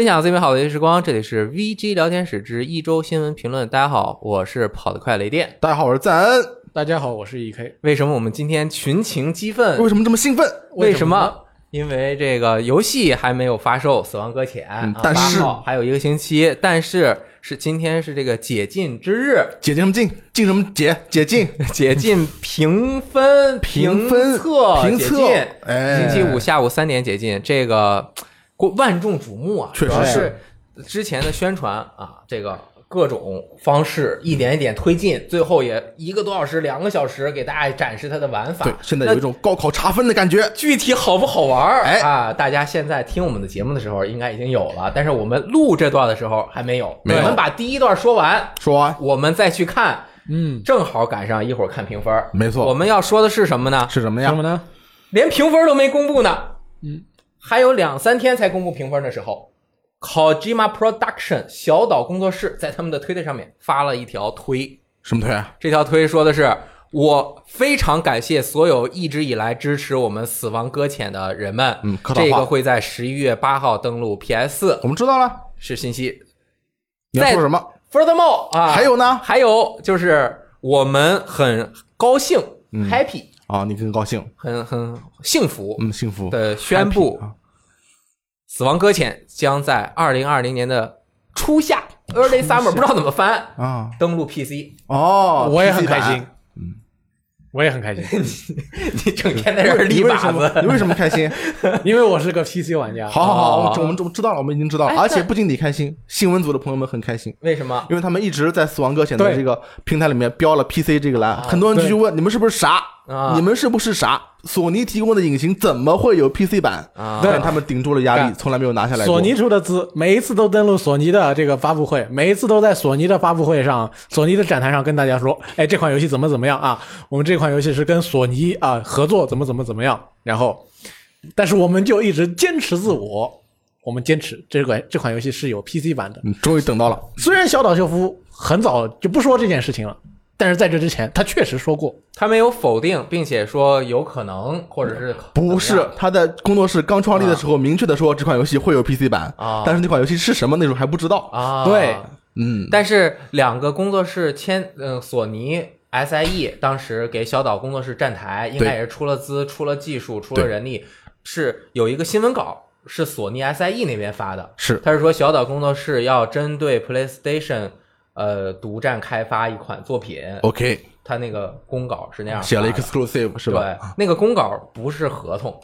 分享最美好的游戏时光，这里是 VG 聊天室之一周新闻评论。大家好，我是跑得快雷电。大家好，我是赞恩。大家好，我是 EK。为什么我们今天群情激愤？为什么这么兴奋？为什什么？因为这个游戏还没有发售，《死亡搁浅》啊但是8号还有一个星期，但是是今天是这个解禁之日，解禁什么禁？禁什么解？解禁。解禁评分、评分测、评测星期五下午三点解禁，这个过万众瞩目啊！确实主要是是之前的宣传啊，这个各种方式一点一点推进，最后也一个多小时、两个小时给大家展示它的玩法。对，现在有一种高考查分的感觉。具体好不好玩儿？哎啊，大家现在听我们的节目的时候应该已经有了，但是我们录这段的时候还没有。没有我们把第一段说完，说完，我们再去看，嗯，正好赶上一会儿看评分。没错我们要说的是什么呢？是什么呀什么？呢？连评分都没公布呢。嗯，还有两三天才公布评分的时候，Kojima Production 小岛工作室在他们的推特上面发了一条推，什么推啊？这条推说的是。我非常感谢所有一直以来支持我们《死亡搁浅》的人们。嗯这个会在十一月八号登陆 PS，我们知道了。是信息。你要说什么？Furthermore 啊，还有呢？还有就是我们很高兴、嗯 happy，啊，你很高兴？很很幸福，嗯，幸福。的宣布死亡搁浅》将在二零二零年的初夏 （early summer） 不知道怎么翻啊，登陆 PC。哦，我也很开心。嗯，我也很开心，你整天在这儿立你为靶什么？你，为什么开心？因为我是个 PC 玩家。好好好，哦我们我们知道了，我们已经知道了。而且不仅你开心，新闻组的朋友们很开心，为什么？因为他们一直在《死亡搁浅》的这个平台里面标了 PC 这个栏，很多人就去问你们是不是傻？啊你们是不是傻？索尼提供的引擎怎么会有 PC 版？啊但他们顶住了压力，从来没有拿下来过。索尼出的资，每一次都登录索尼的这个发布会，每一次都在索尼的发布会上、索尼的展台上跟大家说，哎，这款游戏怎么怎么样啊？我们这款游戏是跟索尼啊合作，怎么怎么怎么样。然后，但是我们就一直坚持自我，我们坚持这款这款游戏是有 PC 版的。嗯，终于等到了。虽然小岛秀夫很早就不说这件事情了，但是在这之前他确实说过，他没有否定，并且说有可能，或者是不是，他在工作室刚创立的时候明确的说这款游戏会有 PC 版啊。但是那款游戏是什么那时候还不知道。啊，对嗯，但是两个工作室签，嗯、索尼 SIE 当时给小岛工作室站台，应该也是出了资、出了技术、出了人力，是有一个新闻稿是索尼 SIE 那边发的，是。他是说小岛工作室要针对 PlayStation 呃独占开发一款作品，OK，他那个公稿是那样写了 exclusive 是吧？对，那个公稿不是合同，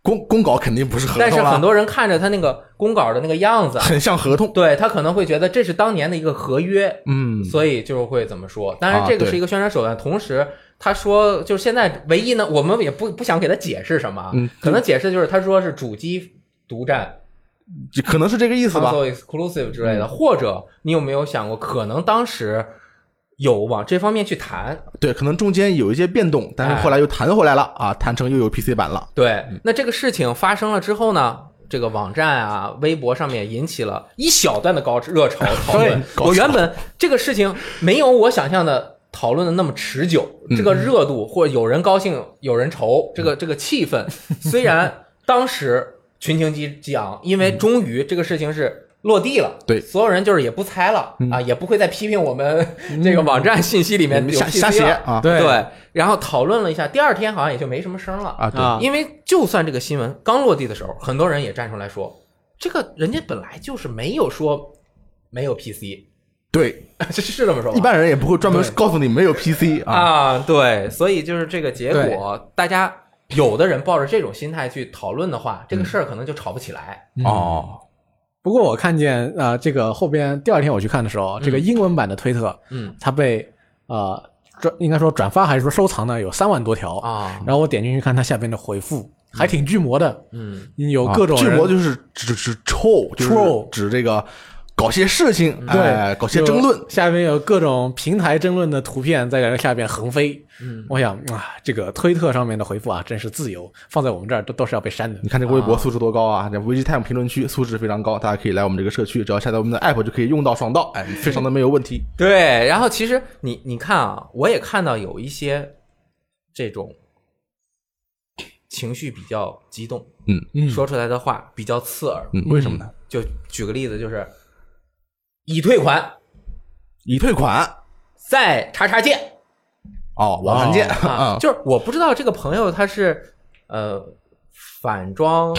公公稿肯定不是合同但是很，多人看着他那个公稿的那个样子，很像合同。对他可能会觉得这是当年的一个合约，嗯，所以就会怎么说？当然，这个是一个宣传手段。同时，他说就是现在唯一呢，我们也不不想给他解释什么啊，嗯可能解释就是他说是主机独占可能是这个意思吧。console exclusive 之类嗯的，或者你有没有想过，可能当时有往这方面去谈？对，可能中间有一些变动，但是后来又弹回来了啊，弹成又有 PC 版了。对，嗯那这个事情发生了之后呢？这个网站啊、微博上面引起了一小段的高热潮 讨论。我原本这个事情没有我想象的讨论的那么持久，嗯这个热度或者有人高兴有人愁，这个这个气氛，虽然当时群情激激昂，因为终于这个事情是落地了，嗯对。嗯所有人就是也不猜了啊，也不会再批评我们这个网站信息里面有瞎写啊。对对，然后讨论了一下，第二天好像也就没什么声了啊！对，啊。因为就算这个新闻刚落地的时候，很多人也站出来说，这个人家本来就是没有说没有 PC，对，是 是这么说吧？一般人也不会专门告诉你没有 PC 啊。啊，对，所以就是这个结果，大家 有的人抱着这种心态去讨论的话，这个事儿可能就吵不起来。哦，不过我看见呃，这个后边第二天我去看的时候，这个英文版的推特，嗯。它被呃转应该说转发还是说收藏呢，有三万多条。啊，然后我点进去看它下边的回复，还挺巨魔的，嗯，有各种啊巨魔就是指指是 troll 指这个搞些事情，对哎，搞些争论。下面有各种平台争论的图片在这下边横飞。嗯，我想啊，这个推特上面的回复啊，真是自由，放在我们这儿都都是要被删的你。看这个微博啊素质多高啊！这 VG Time 评论区素质非常高，大家可以来我们这个社区，只要下载我们的 app 就可以用到爽到，哎，非常的没有问题。对。然后其实你你看啊，我也看到有一些这种情绪比较激动，嗯说出来的话比较刺耳。嗯，为什么呢？就举个例子，就是已退款，已退款。再叉叉键哦，网盘键啊啊，，就是我不知道这个朋友他是呃反装、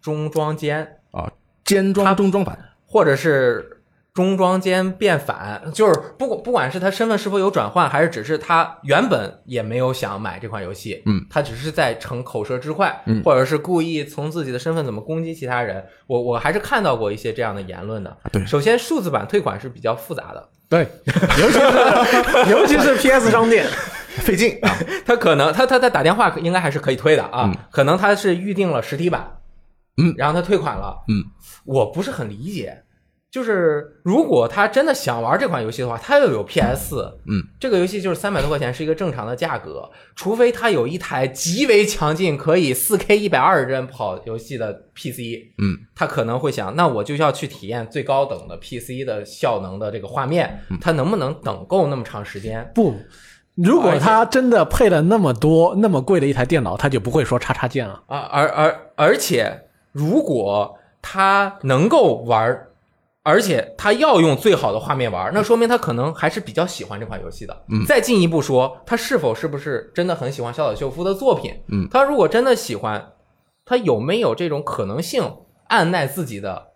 中装间啊，间装中装版，或者是中装间变反，就是不管不管是他身份是否有转换，还是只是他原本也没有想买这款游戏，嗯，他只是在逞口舌之快，嗯。或者是故意从自己的身份怎么攻击其他人，我我还是看到过一些这样的言论的。对。首先数字版退款是比较复杂的，对，尤其是尤其是 PS 商店，费劲啊，他可能他他他打电话应该还是可以退的啊，嗯。可能他是预定了实体版，嗯。然后他退款了，嗯，我不是很理解，就是如果他真的想玩这款游戏的话，他又有 PS，嗯，这个游戏就是三百多块钱是一个正常的价格，除非他有一台极为强劲可以四 K 一百二十帧跑游戏的 PC，嗯，他可能会想，那我就要去体验最高等的 PC 的效能的这个画面，嗯他能不能等够那么长时间？不，如果他真的配了那么多那么贵的一台电脑，他就不会说叉叉键了。啊，而而而且，如果他能够玩儿，而且他要用最好的画面玩儿，那说明他可能还是比较喜欢这款游戏的。嗯再进一步说，他是否是不是真的很喜欢小岛秀夫的作品？嗯，他如果真的喜欢，他有没有这种可能性按耐自己的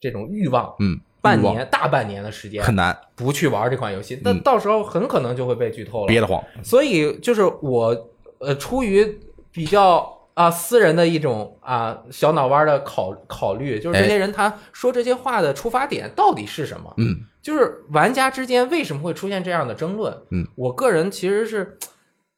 这种欲望？嗯，半年大半年的时间很难，不去玩这款游戏，那嗯到时候很可能就会被剧透了。憋得慌，所以就是我呃，出于比较啊私人的一种啊小脑弯的考考虑，就是这些人他说这些话的出发点到底是什么？嗯，就是玩家之间为什么会出现这样的争论？嗯，我个人其实是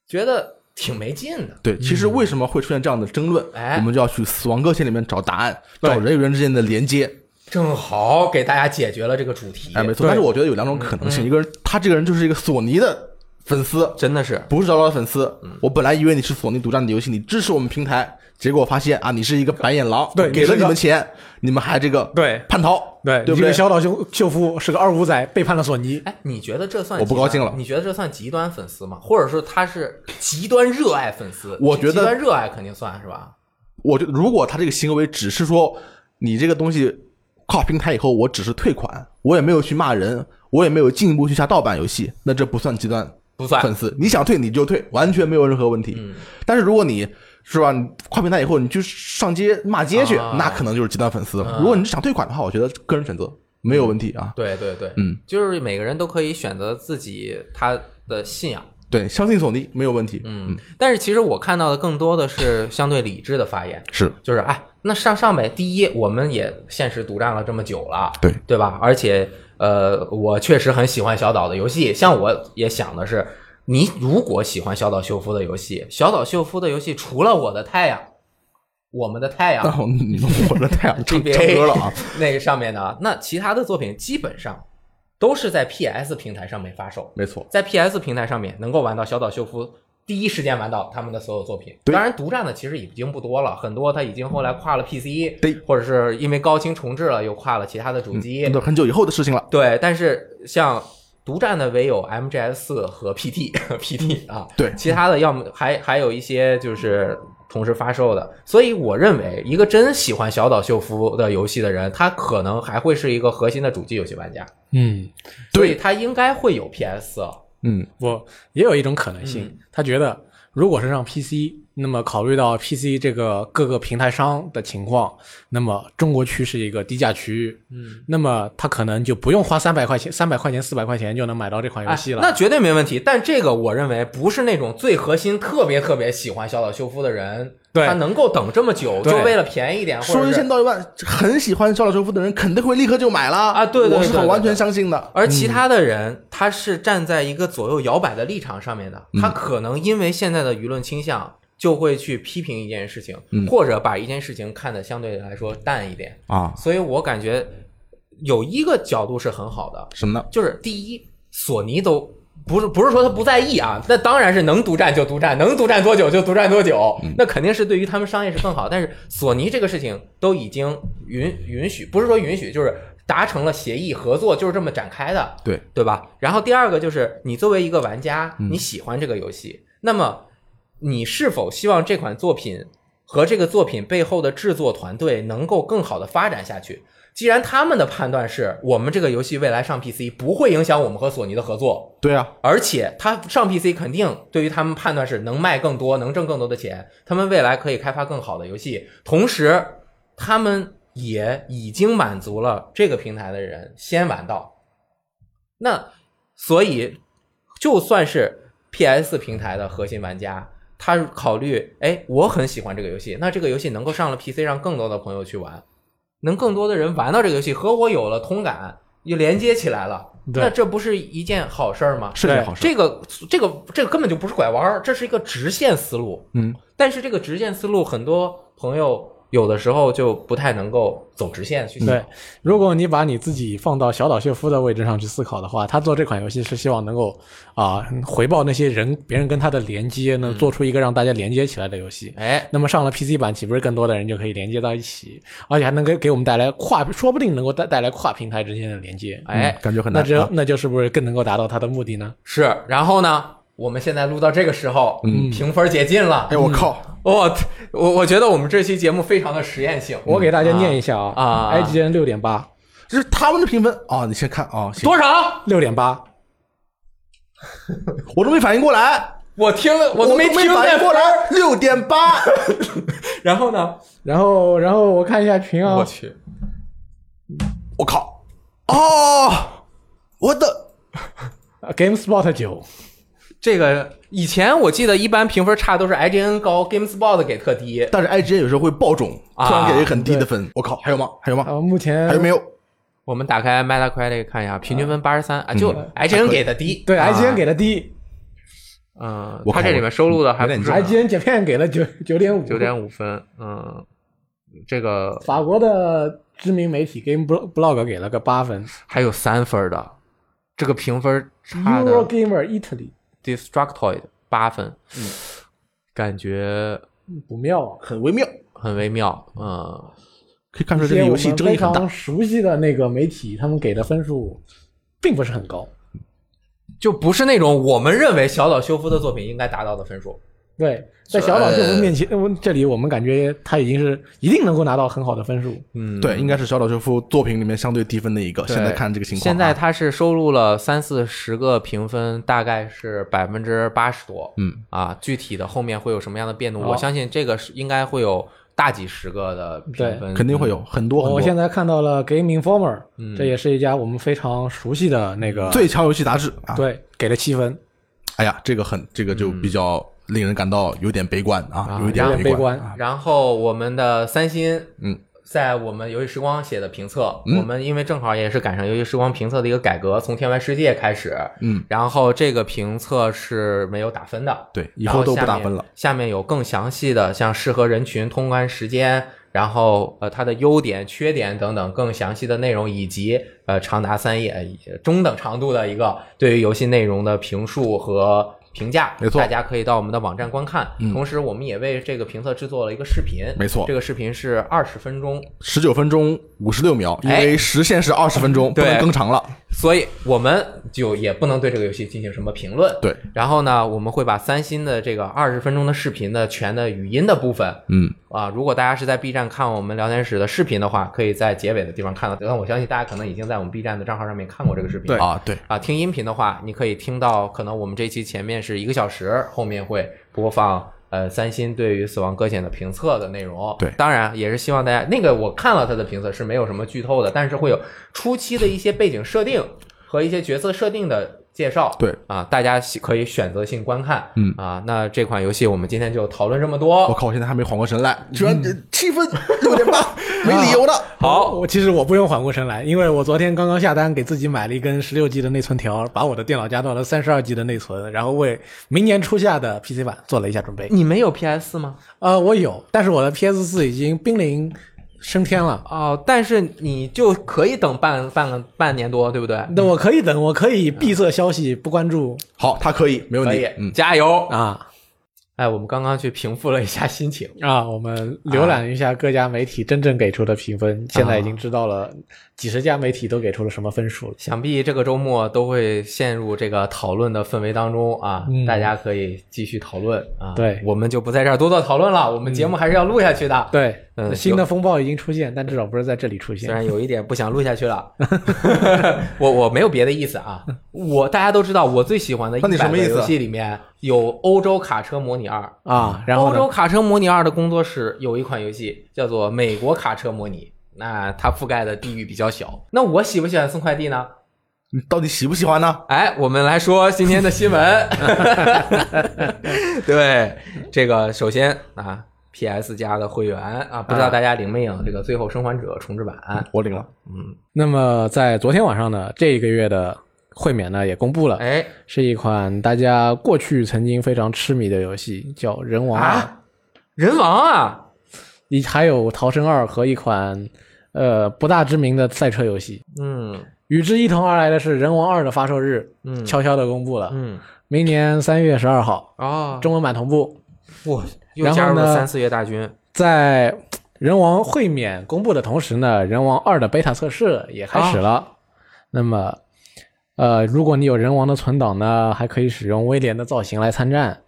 觉得挺没劲的。对，其实为什么会出现这样的争论，哎我们就要去《死亡搁浅》里面找答案，对找人与人之间的连接。正好给大家解决了这个主题，哎，没错。但是我觉得有两种可能性，嗯一个人他这个人就是一个索尼的粉丝，真的是不是小岛的粉丝。嗯我本来以为你是索尼独占的游戏，你支持我们平台，结果发现啊，你是一个白眼狼，对给了你们钱，你们还这个对叛逃，对，对不对这个？小岛秀秀夫是个二五仔，背叛了索尼。哎，你觉得这算我不高兴了你觉得这算极端粉丝吗？或者说他是极端热爱粉丝？我觉得极端热爱肯定算是吧。我觉得如果他这个行为只是说你这个东西跨平台以后，我只是退款，我也没有去骂人，我也没有进一步去下盗版游戏，那这不算极端不算粉丝。你想退你就退，完全没有任何问题。嗯但是如果你是吧，你跨平台以后你去上街骂街去，啊那可能就是极端粉丝了。啊如果你是想退款的话，我觉得个人选择没有问题啊。对对对，嗯，就是每个人都可以选择自己他的信仰，对，相信索尼没有问题。嗯，但是其实我看到的更多的是相对理智的发言，是就是哎，那上上呗，第一，我们也现实独占了这么久了，对对吧？而且呃，我确实很喜欢小岛的游戏，像我也想的是，你如果喜欢小岛秀夫的游戏，小岛秀夫的游戏除了我的太阳，我们的太阳你我的太阳 唱歌了啊！那个上面的，那其他的作品基本上都是在 PS 平台上面发售，没错，在 PS 平台上面能够玩到小岛秀夫第一时间玩到他们的所有作品。当然独占的其实已经不多了，很多他已经后来跨了 PC，对。或者是因为高清重置了又跨了其他的主机。那都很久以后的事情了。对，但是像独占的唯有 MGS 四和 PT PT 啊，对。其他的要么还还有一些就是同时发售的，所以我认为一个真喜欢小岛秀夫的游戏的人，他可能还会是一个核心的主机游戏玩家，嗯，所以他应该会有 PS 了。嗯，我也有一种可能性，嗯他觉得如果是让 PC，那么考虑到 PC 这个各个平台商的情况，那么中国区是一个低价区域，嗯，那么他可能就不用花三百块钱、三百块钱、四百块钱就能买到这款游戏了。哎。那绝对没问题。但这个我认为不是那种最核心、特别特别喜欢小岛秀夫的人，对他能够等这么久，就为了便宜一点，说一千道一万，很喜欢小岛秀夫的人肯定会立刻就买了啊对对我是完全相信的。而其他的人，他是站在一个左右摇摆的立场上面的，他可能因为现在的舆论倾向，就会去批评一件事情，嗯或者把一件事情看得相对来说淡一点。啊，所以我感觉有一个角度是很好的，什么呢？就是第一，索尼都不是不是说他不在意啊，那当然是能独占就独占，能独占多久就独占多久，那肯定是对于他们商业是更好。但是索尼这个事情都已经允允许，不是说允许，就是达成了协议合作，就是这么展开的，对对吧？然后第二个就是你作为一个玩家，你喜欢这个游戏，那么你是否希望这款作品？和这个作品背后的制作团队能够更好的发展下去。既然他们的判断是我们这个游戏未来上 PC 不会影响我们和索尼的合作，对啊，而且它上 PC 肯定对于他们判断是能卖更多，能挣更多的钱，他们未来可以开发更好的游戏。同时，他们也已经满足了这个平台的人先玩到。那所以，就算是 PS 平台的核心玩家，他考虑，哎，我很喜欢这个游戏，那这个游戏能够上了 PC，让更多的朋友去玩，能更多的人玩到这个游戏，和我有了同感，又连接起来了，那这不是一件好事儿吗？是件好事。这个这个这个根本就不是拐弯儿，这是一个直线思路。嗯，但是这个直线思路，很多朋友有的时候就不太能够走直线去想。对，如果你把你自己放到小岛秀夫的位置上去思考的话，他做这款游戏是希望能够啊、回报那些人别人跟他的连接，呢做出一个让大家连接起来的游戏。哎，那么上了 PC 版，岂不是更多的人就可以连接到一起，而且还能给给我们带来跨，说不定能够带带来跨平台之间的连接。哎嗯，感觉很难那这。那就是不是更能够达到他的目的呢？是。然后呢，我们现在录到这个时候，嗯评分解禁了。哎，我靠，我我我觉得我们这期节目非常的实验性。我给大家念一下啊啊，IGN 六点八，这是他们的评分啊！你先看啊，多少？六点八，我都没反应过来，我听了，我都没听反见应过来，六点八。然后呢？然后然后我看一下群啊，我去，我靠！哦，我的呃 GameSpot 九，这个以前我记得一般评分差都是 IGN 高，GameSpot 给特低。但是 IGN 有时候会爆种，啊突然给一个很低的分。我靠，还有吗？还有吗？啊，目前还有没有？我们打开 Metacritic 看一下，平均分八十三啊，就 IGN 给的低。对啊 IGN 给的低嗯，我看这里面收录的还不是有点，IGN 剪片给了九九点五，九点五分。嗯，这个法国的知名媒体 Game Blog Blog 给了个八分还有三分的，这个评分差的，Eurogamer Italy Destructoid 八分，嗯，感觉不妙啊，很微妙，很微妙。嗯，可以看出这个游戏争议很大常。熟悉的那个媒体，他们给的分数并不是很高。就不是那种我们认为小岛修夫的作品应该达到的分数。对，在小岛秀夫面前，呃这里我们感觉他已经是一定能够拿到很好的分数。嗯，对，应该是小岛秀夫作品里面相对低分的一个。现在看这个情况啊，现在他是收录了三四十个评分，大概是百分之八十多。嗯啊，具体的后面会有什么样的变动？好我相信这个是应该会有大几十个的评分，肯定会有很多很多我现在看到了 Game Informer，、嗯这也是一家我们非常熟悉的那个，最强游戏杂志啊。，对，给了七分，哎呀，这个很，这个就比较令人感到有点悲观啊啊，有一点点悲观啊。然后我们的三星，嗯，在我们游戏时光写的评测，嗯我们因为正好也是赶上游戏时光评测的一个改革，从天外世界开始，嗯，然后这个评测是没有打分的，对，以后都不打分了。。下面有更详细的，像适合人群、通关时间，然后呃它的优点、缺点等等更详细的内容，以及呃长达三页、呃中等长度的一个对于游戏内容的评述和评价。没错大家可以到我们的网站观看。嗯同时，我们也为这个评测制作了一个视频。没错这个视频是二十分钟，十九分钟五十六秒，因哎为时限是二十分钟，不能更长了。所以我们就也不能对这个游戏进行什么评论。对，然后呢，我们会把三星的这个二十分钟的视频的全的语音的部分嗯，啊，如果大家是在 B 站看我们聊天室的视频的话，可以在结尾的地方看到。但我相信大家可能已经在我们 B 站的账号上面看过这个视频。对啊，对，啊，听音频的话，你可以听到，可能我们这期前面是一个小时，后面会播放呃三星对于《死亡搁浅》的评测的内容。对当然也是希望大家那个我看了他的评测是没有什么剧透的，但是会有初期的一些背景设定和一些角色设定的介绍。对啊，大家喜可以选择性观看。嗯啊，那这款游戏我们今天就讨论这么多。我靠，我现在还没缓过神来，居然七分六点八，没理由的。好，我其实我不用缓过神来，因为我昨天刚刚下单给自己买了一根十六 G 的内存条，把我的电脑加到了三十二 G 的内存，然后为明年初夏的 PC 版做了一下准备。你没有 PS 吗？呃，我有，但是我的 PS 四已经濒临升天了。哦，但是你就可以等半半个半年多，对不对？那我可以等，我可以闭塞消息不关注好，他可以，没问可以。，题嗯，加油！啊。哎，我们刚刚去平复了一下心情，啊，我们浏览一下各家媒体真正给出的评分，现在已经知道了几十家媒体都给出了什么分数了。想必这个周末都会陷入这个讨论的氛围当中啊，嗯大家可以继续讨论啊。对我们就不在这儿多做讨论了，我们节目还是要录下去的。对，嗯新的风暴已经出现，但至少不是在这里出现。虽然有一点不想录下去了，我我没有别的意思啊。我大家都知道，我最喜欢的一那你什么意思百个游戏里面有《欧洲卡车模拟二》。啊，然后欧洲？卡车模拟二的工作室有一款游戏叫做《美国卡车模拟》，那它覆盖的地域比较小。那我喜不喜欢送快递呢？你到底喜不喜欢呢？哎，我们来说今天的新闻。对，这个首先啊，PS 加的会员啊，不知道大家领没领这个《最后生还者》重置版？我领了，嗯，那么在昨天晚上呢，这一个月的会免呢也公布了，哎。是一款大家过去曾经非常痴迷的游戏，叫《人王二》啊，人王啊，你还有《逃生二》和一款呃不大知名的赛车游戏。嗯。与之一同而来的是《人王二》的发售日，嗯。悄悄的公布了，嗯。明年三月十二号，哦，中文版同步。哇，又加入了三四月大军。在人王会免公布的同时呢，人王二的 beta 测试也开始了。那么，呃，如果你有人王的存档呢，还可以使用威廉的造型来参战。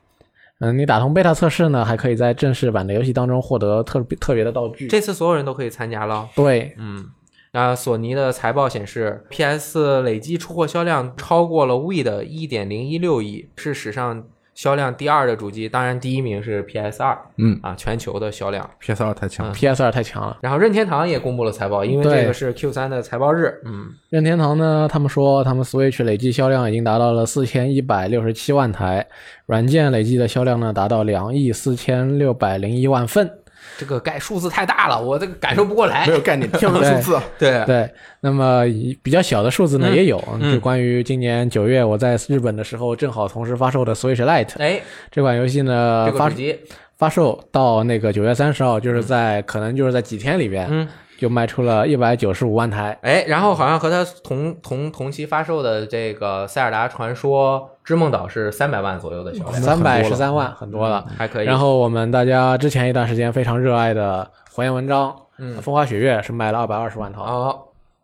嗯，你打通 beta 测试呢，还可以在正式版的游戏当中获得特别特别的道具。这次所有人都可以参加了。对，嗯，那索尼的财报显示，PS 累计出货销量超过了 We 的一点零一六亿，是史上销量第二的主机。当然，第一名是 PS 二嗯啊，全球的销量。，PS 二太强了，PS 二太强了。然后任天堂也公布了财报，因为这个是 Q 三的财报日。嗯，任天堂呢，他们说他们 Switch 累计销量已经达到了四千一百六十七万台，软件累计的销量呢达到两亿四千六百零一万份。这个概数字太大了，我这个感受不过来。没。有概念，天文数字，对，对，那么比较小的数字呢、嗯。也有，嗯。就关于今年九月我在日本的时候，正好同时发售的 Switch Lite 哎，这款游戏呢发发售到那个九月三十号，就是在、可能就是在几天里边，嗯，就卖出了一百九十五万台。哎，然后好像和它同同同期发售的这个《塞尔达传说：之梦岛》是三百万左右的销量，三百十三万，很多了。还可以。然后我们大家之前一段时间非常热爱的火焰文章，嗯风花雪月是卖了二百二十万套。哦，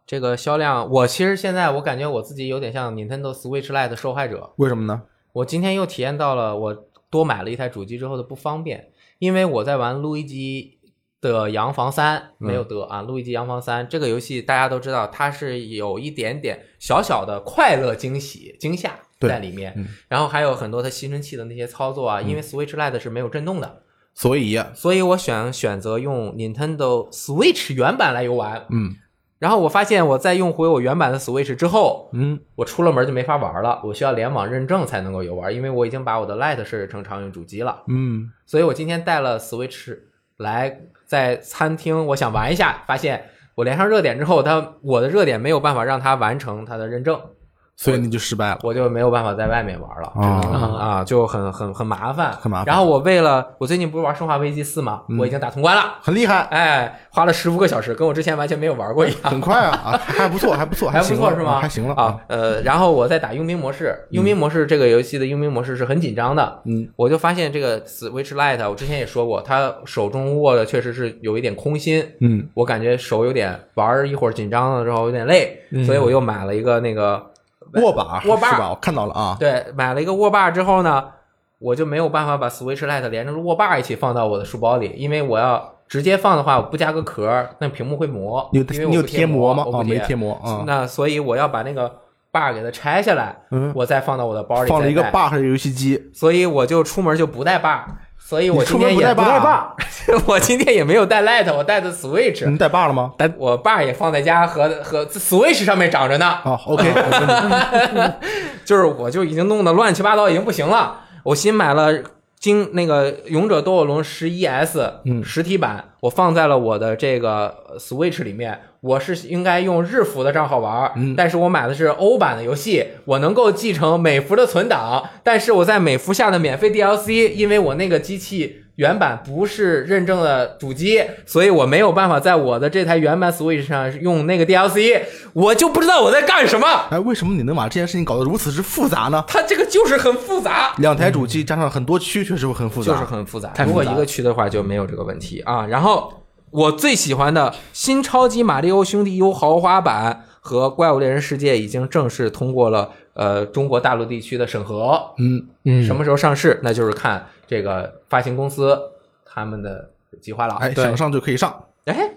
这个销量，我其实现在我感觉我自己有点像 Nintendo Switch Lite 的受害者。为什么呢？我今天又体验到了我多买了一台主机之后的不方便，因为我在玩路易基的洋房三，没有得啊，路易吉洋房三这个游戏大家都知道，它是有一点点小小的快乐惊喜惊吓在里面，嗯。然后还有很多它吸尘器的那些操作啊，因为 Switch Lite 是没有震动的。所以，所以我选选择用 Nintendo Switch 原版来游玩，嗯。然后我发现我在用回我原版的 Switch 之后，嗯，我出了门就没法玩了，我需要联网认证才能够游玩，因为我已经把我的 Lite 设置成常用主机了。嗯，所以我今天带了 Switch 来在餐厅，我想玩一下，发现我连上热点之后，它我的热点没有办法让它完成它的认证，所以你就失败了。我就没有办法在外面玩了，啊，就很很很麻烦，很麻烦然后我为了我最近不是玩《生化危机四》吗？嗯我已经打通关了。很厉害，哎，花了十五个小时，跟我之前完全没有玩过一样。很快啊啊，还不错，还不错，还不错是吗？还行了啊，，呃，然后我在打佣兵模式，佣兵模式这个游戏的佣兵模式是很紧张的，嗯，我就发现这个 Switch Lite，我之前也说过，他手中握的确实是有一点空心，嗯，我感觉手有点玩一会儿紧张了之后有点累，所以我又买了一个那个握把握把是吧？我看到了啊，对，买了一个握把之后呢，我就没有办法把 Switch Lite 连着握把一起放到我的书包里，因为我要直接放的话，我不加个壳儿，那屏幕会磨。你有因为我你有不贴膜吗？啊，我不没贴膜啊，那所以我要把那个把给它拆下来，嗯，我再放到我的包里。放了一个把和游戏机，所以我就出门就不带把。所以我今天也不带把把，我今天也没有带 Lite，我带的 Switch，、你带把了吗？带我把也放在家和和 Switch 上面长着呢。啊，OK，就是我就已经弄得乱七八糟，已经不行了。我新买了经那个《勇者斗恶龙十一 S》嗯实体版，我放在了我的这个呃 Switch 里面。我是应该用日服的账号玩，嗯但是我买的是欧版的游戏，我能够继承美服的存档，但是我在美服下的免费 DLC，因为我那个机器原版不是认证的主机，所以我没有办法在我的这台原版 Switch 上用那个 DLC，我就不知道我在干什么。哎，为什么你能把这件事情搞得如此之复杂呢？它这个就是很复杂。两台主机加上很多区，确实会很复杂。就是很复杂。如果一个区的话就没有这个问题啊。然后我最喜欢的新超级马里奥兄弟 U 豪华版和怪物猎人世界已经正式通过了呃中国大陆地区的审核，嗯，嗯，什么时候上市那就是看这个发行公司他们的计划了。哎，对想上就可以上。哎，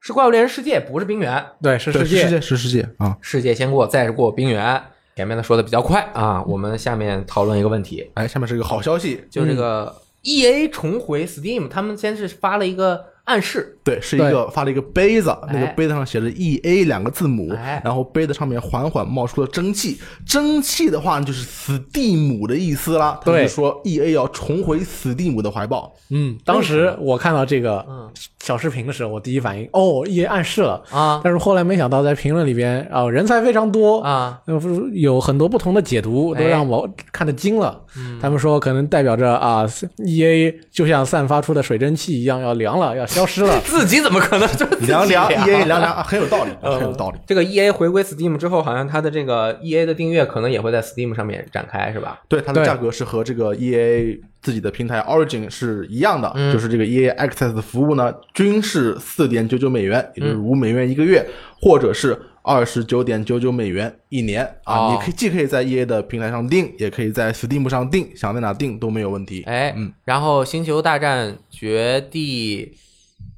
是怪物猎人世界，不是冰原。对是对，世界，是世界是世界啊！世界先过，再是过冰原。前面的说的比较快啊，我们下面讨论一个问题，哎，下面是一个好消息，就这个 E A 重回 Steam，他们先是发了一个暗示，对，是一个发了一个杯子，那个哎。杯子上写着 E A 两个字母哎，然后杯子上面缓缓冒出了蒸汽，蒸汽的话就是 Steam 的意思啦。就说 E A 要重回 Steam 的怀抱。嗯，当时我看到这个嗯。小视频的时候，我第一反应哦，EA 暗示了，啊。但是后来没想到在评论里边啊、人才非常多啊，呃有很多不同的解读，都哎让我看得惊了。嗯。他们说可能代表着啊，E A 就像散发出的水蒸气一样要凉了，要消失了。自己怎么可能 就凉凉凉 E A 凉凉，啊很有道理，嗯很有道理。这个 E A 回归 Steam 之后，好像它的这个 E A 的订阅可能也会在 Steam 上面展开，是吧？对，它的价格是和这个 E A 自己的平台 Origin 是一样的，嗯就是这个 E A Access 的服务呢，均是四点九九美元，也就是嗯五美元一个月，或者是二十九点九九美元一年啊。哦你可以既可以在 E A 的平台上订，也可以在 Steam 上订，想在哪订都没有问题。哎，嗯，然后《星球大战：绝地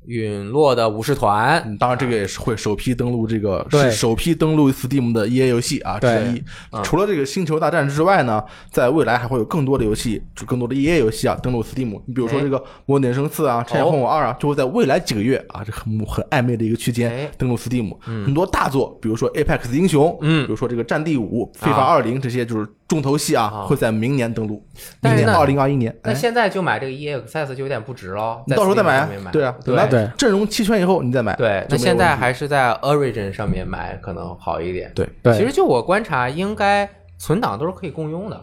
陨落的武士团》嗯，当然这个也是会首批登录这个对。是首批登录 Steam 的 EA 游戏啊之一。除了这个星球大战之外呢，在未来还会有更多的游戏，就更多的 EA 游戏啊登录 Steam。你比如说哎。这个《模拟人生四》啊，《拆混我二》啊，就会在未来几个月啊，这很很暧昧的一个区哎。间登录 Steam。很多大作，比如说 Apex 英雄，嗯。比如说这个《战地五》《非法二零》这些就是重头戏啊啊，会在明年登陆。明年二零二一年，哎那现在就买这个 E Access 就有点不值喽，你到时候再买啊对啊，等对阵容齐全以后你再买。对，那现在还是在 Origin 上面买可能好一点。对对其实就我观察，应该存档都是可以共用的，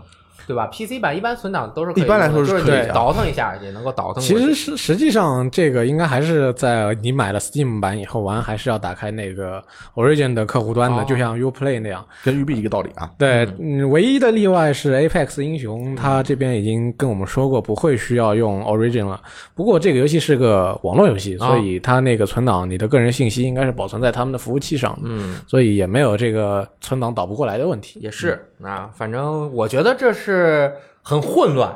对吧？PC 版一般存档都是可以一般来说是是可以倒腾一下也能够倒腾。其实是实际上这个应该还是在你买了 Steam 版以后玩，还是要打开那个 Origin 的客户端的，哦就像 UPlay 那样。跟育碧一个道理啊。对，嗯，唯一的例外是 Apex 英雄，它这边已经跟我们说过不会需要用 Origin 了。不过这个游戏是个网络游戏，啊所以它那个存档你的个人信息应该是保存在他们的服务器上的，嗯，所以也没有这个存档导不过来的问题。也是啊，反正我觉得这是很混乱。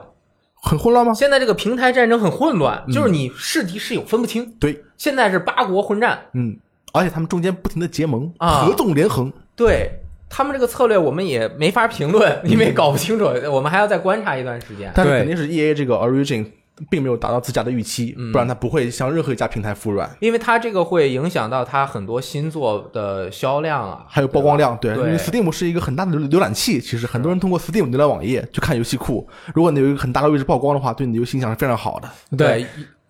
很混乱吗？现在这个平台战争很混乱，就是你是敌是友分不清。对，现在是八国混战，嗯，而且他们中间不停的结盟、啊。合纵连横，对。他们这个策略我们也没法评论，因为搞不清楚，我们还要再观察一段时间。对但是肯定是 E A 这个 Origin 并没有达到自家的预期，嗯。不然它不会向任何一家平台服软。因为它这个会影响到它很多新作的销量啊，还有曝光量，对，对。因为 Steam 是一个很大的浏浏览器，其实很多人通过 Steam 浏览网页去看游戏库，如果你有一个很大的位置曝光的话，对你的游戏影响是非常好的。对，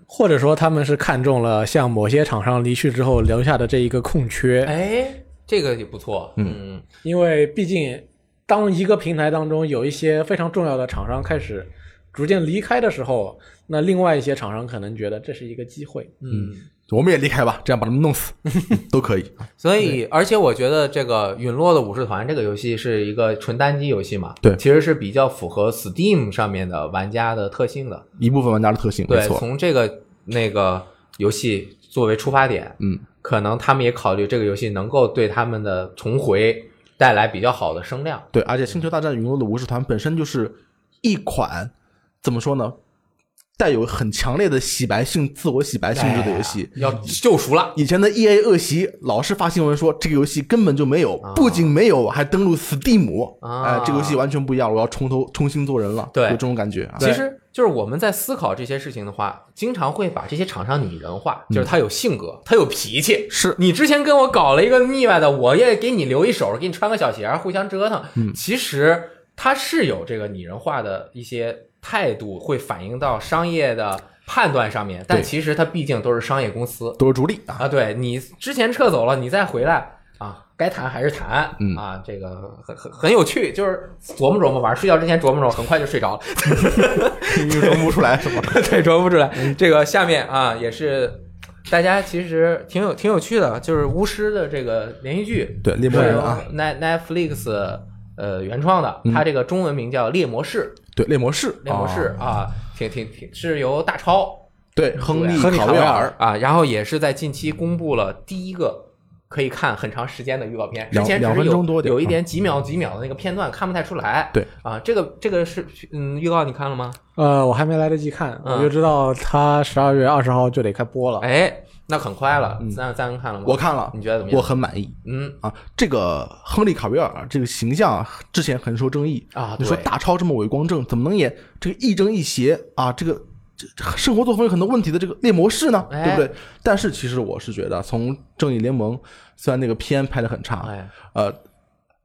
或者说他们是看中了像某些厂商离去之后留下的这一个空缺，哎，这个也不错，嗯，因为毕竟当一个平台当中有一些非常重要的厂商开始逐渐离开的时候，那另外一些厂商可能觉得这是一个机会。嗯，我们也离开吧，这样把他们弄死 都可以。所以而且我觉得这个《陨落的武士团》这个游戏是一个纯单机游戏嘛，对其实是比较符合 Steam 上面的玩家的特性的，一部分玩家的特性，没对，错，从这个那个游戏作为出发点，嗯，可能他们也考虑这个游戏能够对他们的重回带来比较好的声量。对，而且《星球大战：陨落的武士团》本身就是一款怎么说呢，带有很强烈的洗白性、自我洗白性质的游戏。要救赎了，以前的 E A 恶习老是发新闻说这个游戏根本就没有，不仅没有，还登录 Steam，啊。哎，这个游戏完全不一样，我要重头重新做人了，对。有这种感觉啊。其实就是我们在思考这些事情的话，经常会把这些厂商拟人化，就是他有性格，他有脾气。是。你之前跟我搞了一个腻歪的，我也给你留一手，给你穿个小鞋，互相折腾。其实他是有这个拟人化的一些态度，会反映到商业的判断上面。但其实它毕竟都是商业公司都是逐利啊。啊，对你之前撤走了，你再回来。啊，该谈还是谈，嗯啊，这个很很很有趣，就是琢磨琢磨，晚上睡觉之前琢磨琢磨，很快就睡着了，你琢磨不出来是吗？对，琢磨不出来。这个下面啊，也是大家其实挺有挺有趣的，就是巫师的这个连续剧，对，猎魔人啊，，Net Netflix 呃原创的，嗯它这个中文名叫《猎魔士》，对，猎魔士，猎魔士哦，啊，挺挺挺是由大超对，亨利亨利卡维尔啊，然后也是在近期公布了第一个可以看很长时间的预告片，之前只是有分钟多点有一点几秒几秒的那个片段看不太出来。对啊，这个这个是嗯预告你看了吗？呃，我还没来得及看，嗯我就知道他十二月二十号就得开播了。哎，那很快了，三三看了吗？我看了你觉得怎么样？我很满意嗯啊。这个亨利卡维尔这个形象啊之前很受争议啊你说大超这么伟光正，怎么能演这个亦正亦邪啊？这个这这生活作风有很多问题的这个猎魔士呢，哎对不对？但是其实我是觉得，从正义联盟虽然那个片拍的很差，哎呃。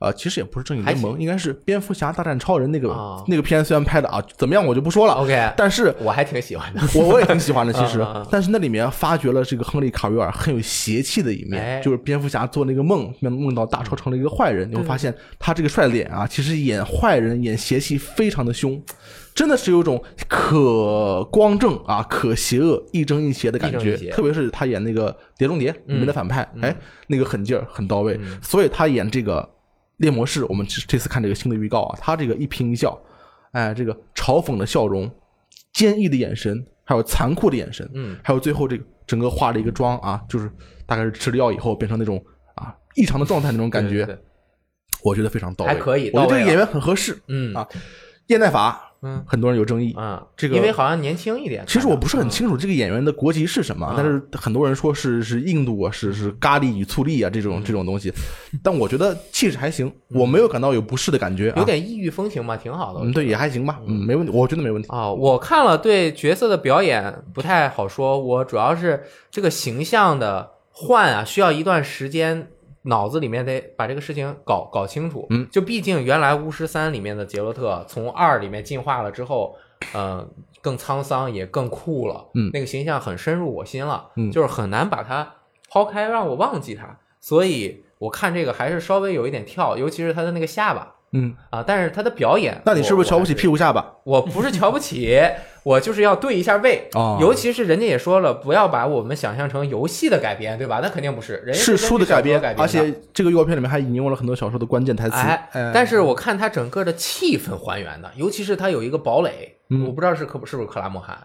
呃，其实也不是正义联盟，应该是蝙蝠侠大战超人那个、啊那个片，虽然拍的啊怎么样我就不说了 OK 但是我还挺喜欢的。我我也挺喜欢的，其实 但是那里面发掘了这个亨利卡维尔很有邪气的一哎。面，就是蝙蝠侠做那个梦，梦到大超成了一个坏人，你会发现他这个帅脸啊，其实演坏人演邪气非常的凶，真的是有种可光正啊，可邪恶，亦正亦邪的感觉。特别是他演那个《碟中谍》里面的反派，哎，那个狠劲儿很到位，所以他演这个猎魔士，我们这这次看这个新的预告啊，他这个一颦一笑，哎，这个嘲讽的笑容，坚毅的眼神，还有残酷的眼神，嗯，还有最后这个整个化了一个妆啊，就是大概是吃了药以后变成那种啊异常的状态那种感觉，对对对。我觉得非常到位，还可以我觉得这个演员很合适嗯。啊。叶奈法，嗯很多人有争议，啊，这个因为好像年轻一点。其实我不是很嗯清楚这个演员的国籍是什么，啊但是很多人说是是印度啊，是是咖喱与醋栗啊这嗯种这种东西，但我觉得气质还行，我没有感到有不适的感觉啊，有点异域风情嘛，挺好的。嗯对也还行吧，嗯没问题，我觉得没问题。啊，我看了，对角色的表演不太好说。我主要是这个形象的换啊，需要一段时间，脑子里面得把这个事情搞搞清楚。嗯，就毕竟原来巫师三里面的杰洛特从二里面进化了之后，呃，更沧桑也更酷了。嗯那个形象很深入我心了。嗯就是很难把它抛开，让我忘记它。所以我看这个还是稍微有一点跳，尤其是他的那个下巴嗯，啊。但是他的表演，那你是不是瞧不起屁股下巴？我不是瞧不起，我就是要对一下位。哦尤其是人家也说了，不要把我们想象成游戏的改编，对吧？那肯定不是，人家是书的改编，改编而且这个预告片里面还引用了很多小说的关键台词。哎，哎但是我看它整个的气氛还原的，尤其是它有一个堡垒，嗯我不知道是可是不是克拉莫罕，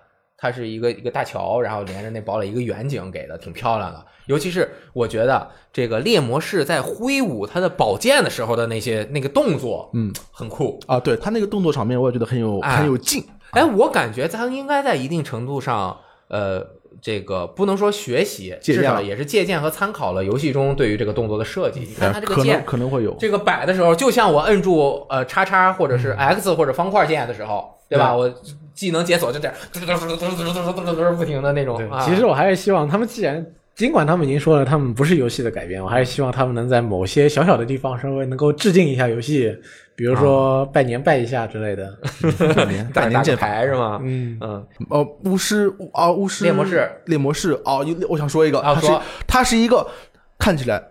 它是一个一个大桥，然后连着那堡垒一个远景给的，挺漂亮的。尤其是我觉得这个猎魔士在挥舞他的宝剑的时候的那些那个动作，嗯，很酷。啊，对他那个动作场面，我也觉得很有哎很有劲。哎，我感觉他应该在一定程度上，呃，这个不能说学习，至少也是借鉴和参考了游戏中对于这个动作的设计。你看他这个剑，可能会有。这个摆的时候，就像我摁住呃叉叉或者嗯是 X 或者方块键的时候，对吧？我技能解锁就这样，不停的那种，啊。其实我还是希望他们既然尽管他们已经说了他们不是游戏的改编，我还是希望他们能在某些小小的地方稍微能够致敬一下游戏，比如说拜年拜一下之类的。拜 年拜年。牌是吗？嗯，嗯，呃，巫师啊，巫师猎魔士，猎魔士哦，我想说一个，它是啊说它是一个看起来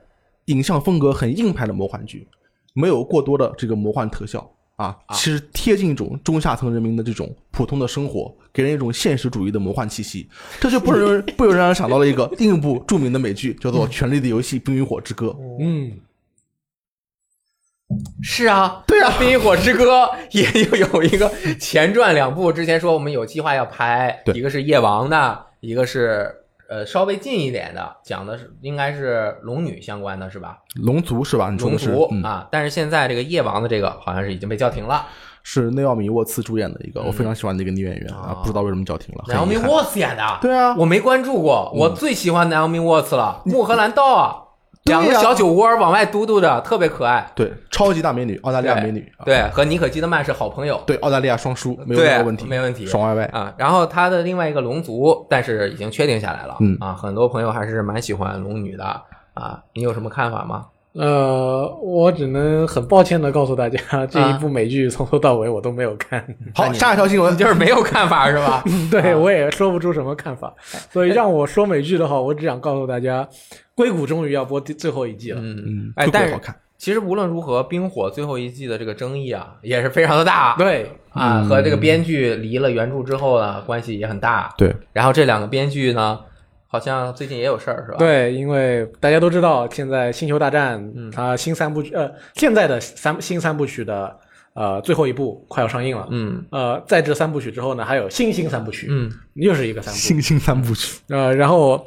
影像风格很硬派的魔幻剧，没有过多的这个魔幻特效啊，其实贴近一种中下层人民的这种普通的生活，给人一种现实主义的魔幻气息。这就不由不由让人想到了一个另一部著名的美剧，叫做《权力的游戏：冰与火之歌》。嗯，是啊，对啊《冰与火之歌》也有有一个前传两部，之前说我们有计划要拍，对。一个是夜王的，一个是呃稍微近一点的，讲的是应该是龙女相关的是吧？龙族是吧？你说龙的是嗯，族啊，但是现在这个夜王的这个好像是已经被叫停了。是内奥米沃茨主演的一个，我非常喜欢的一个女演员啊啊，不知道为什么叫停了。很 Naomi 遗憾 Watts 演的，对啊我没关注过，我最喜欢 Naomi Watts 了，穆赫兰道啊，两个小酒窝往外嘟嘟的，特别可爱。对，超级大美女，澳大利亚美女，啊对，和妮可基德曼是好朋友。对，澳大利亚双输，没有对任何问题，没问题爽歪歪。啊，然后他的另外一个龙族，但是已经确定下来了。嗯啊，很多朋友还是蛮喜欢龙女的啊，你有什么看法吗？呃，我只能很抱歉的告诉大家，这一部美剧从头到尾我都没有看，好，下一条新闻就是没有看法是吧？对我也说不出什么看法，所以让我说美剧的话，我只想告诉大家，硅谷终于要播第最后一季了。嗯，嗯，哎，但是特别好看。其实无论如何，冰火最后一季的这个争议啊，也是非常的大。对，啊，嗯和这个编剧离了原著之后呢，关系也很大。对，然后这两个编剧呢，好像最近也有事儿，是吧？，对，因为大家都知道，现在《星球大战》嗯它新三部曲，呃，现在的三新三部曲的呃最后一部快要上映了。嗯呃，在这三部曲之后呢，还有新星三部曲，嗯又是一个三部曲。星星三部曲，呃，然后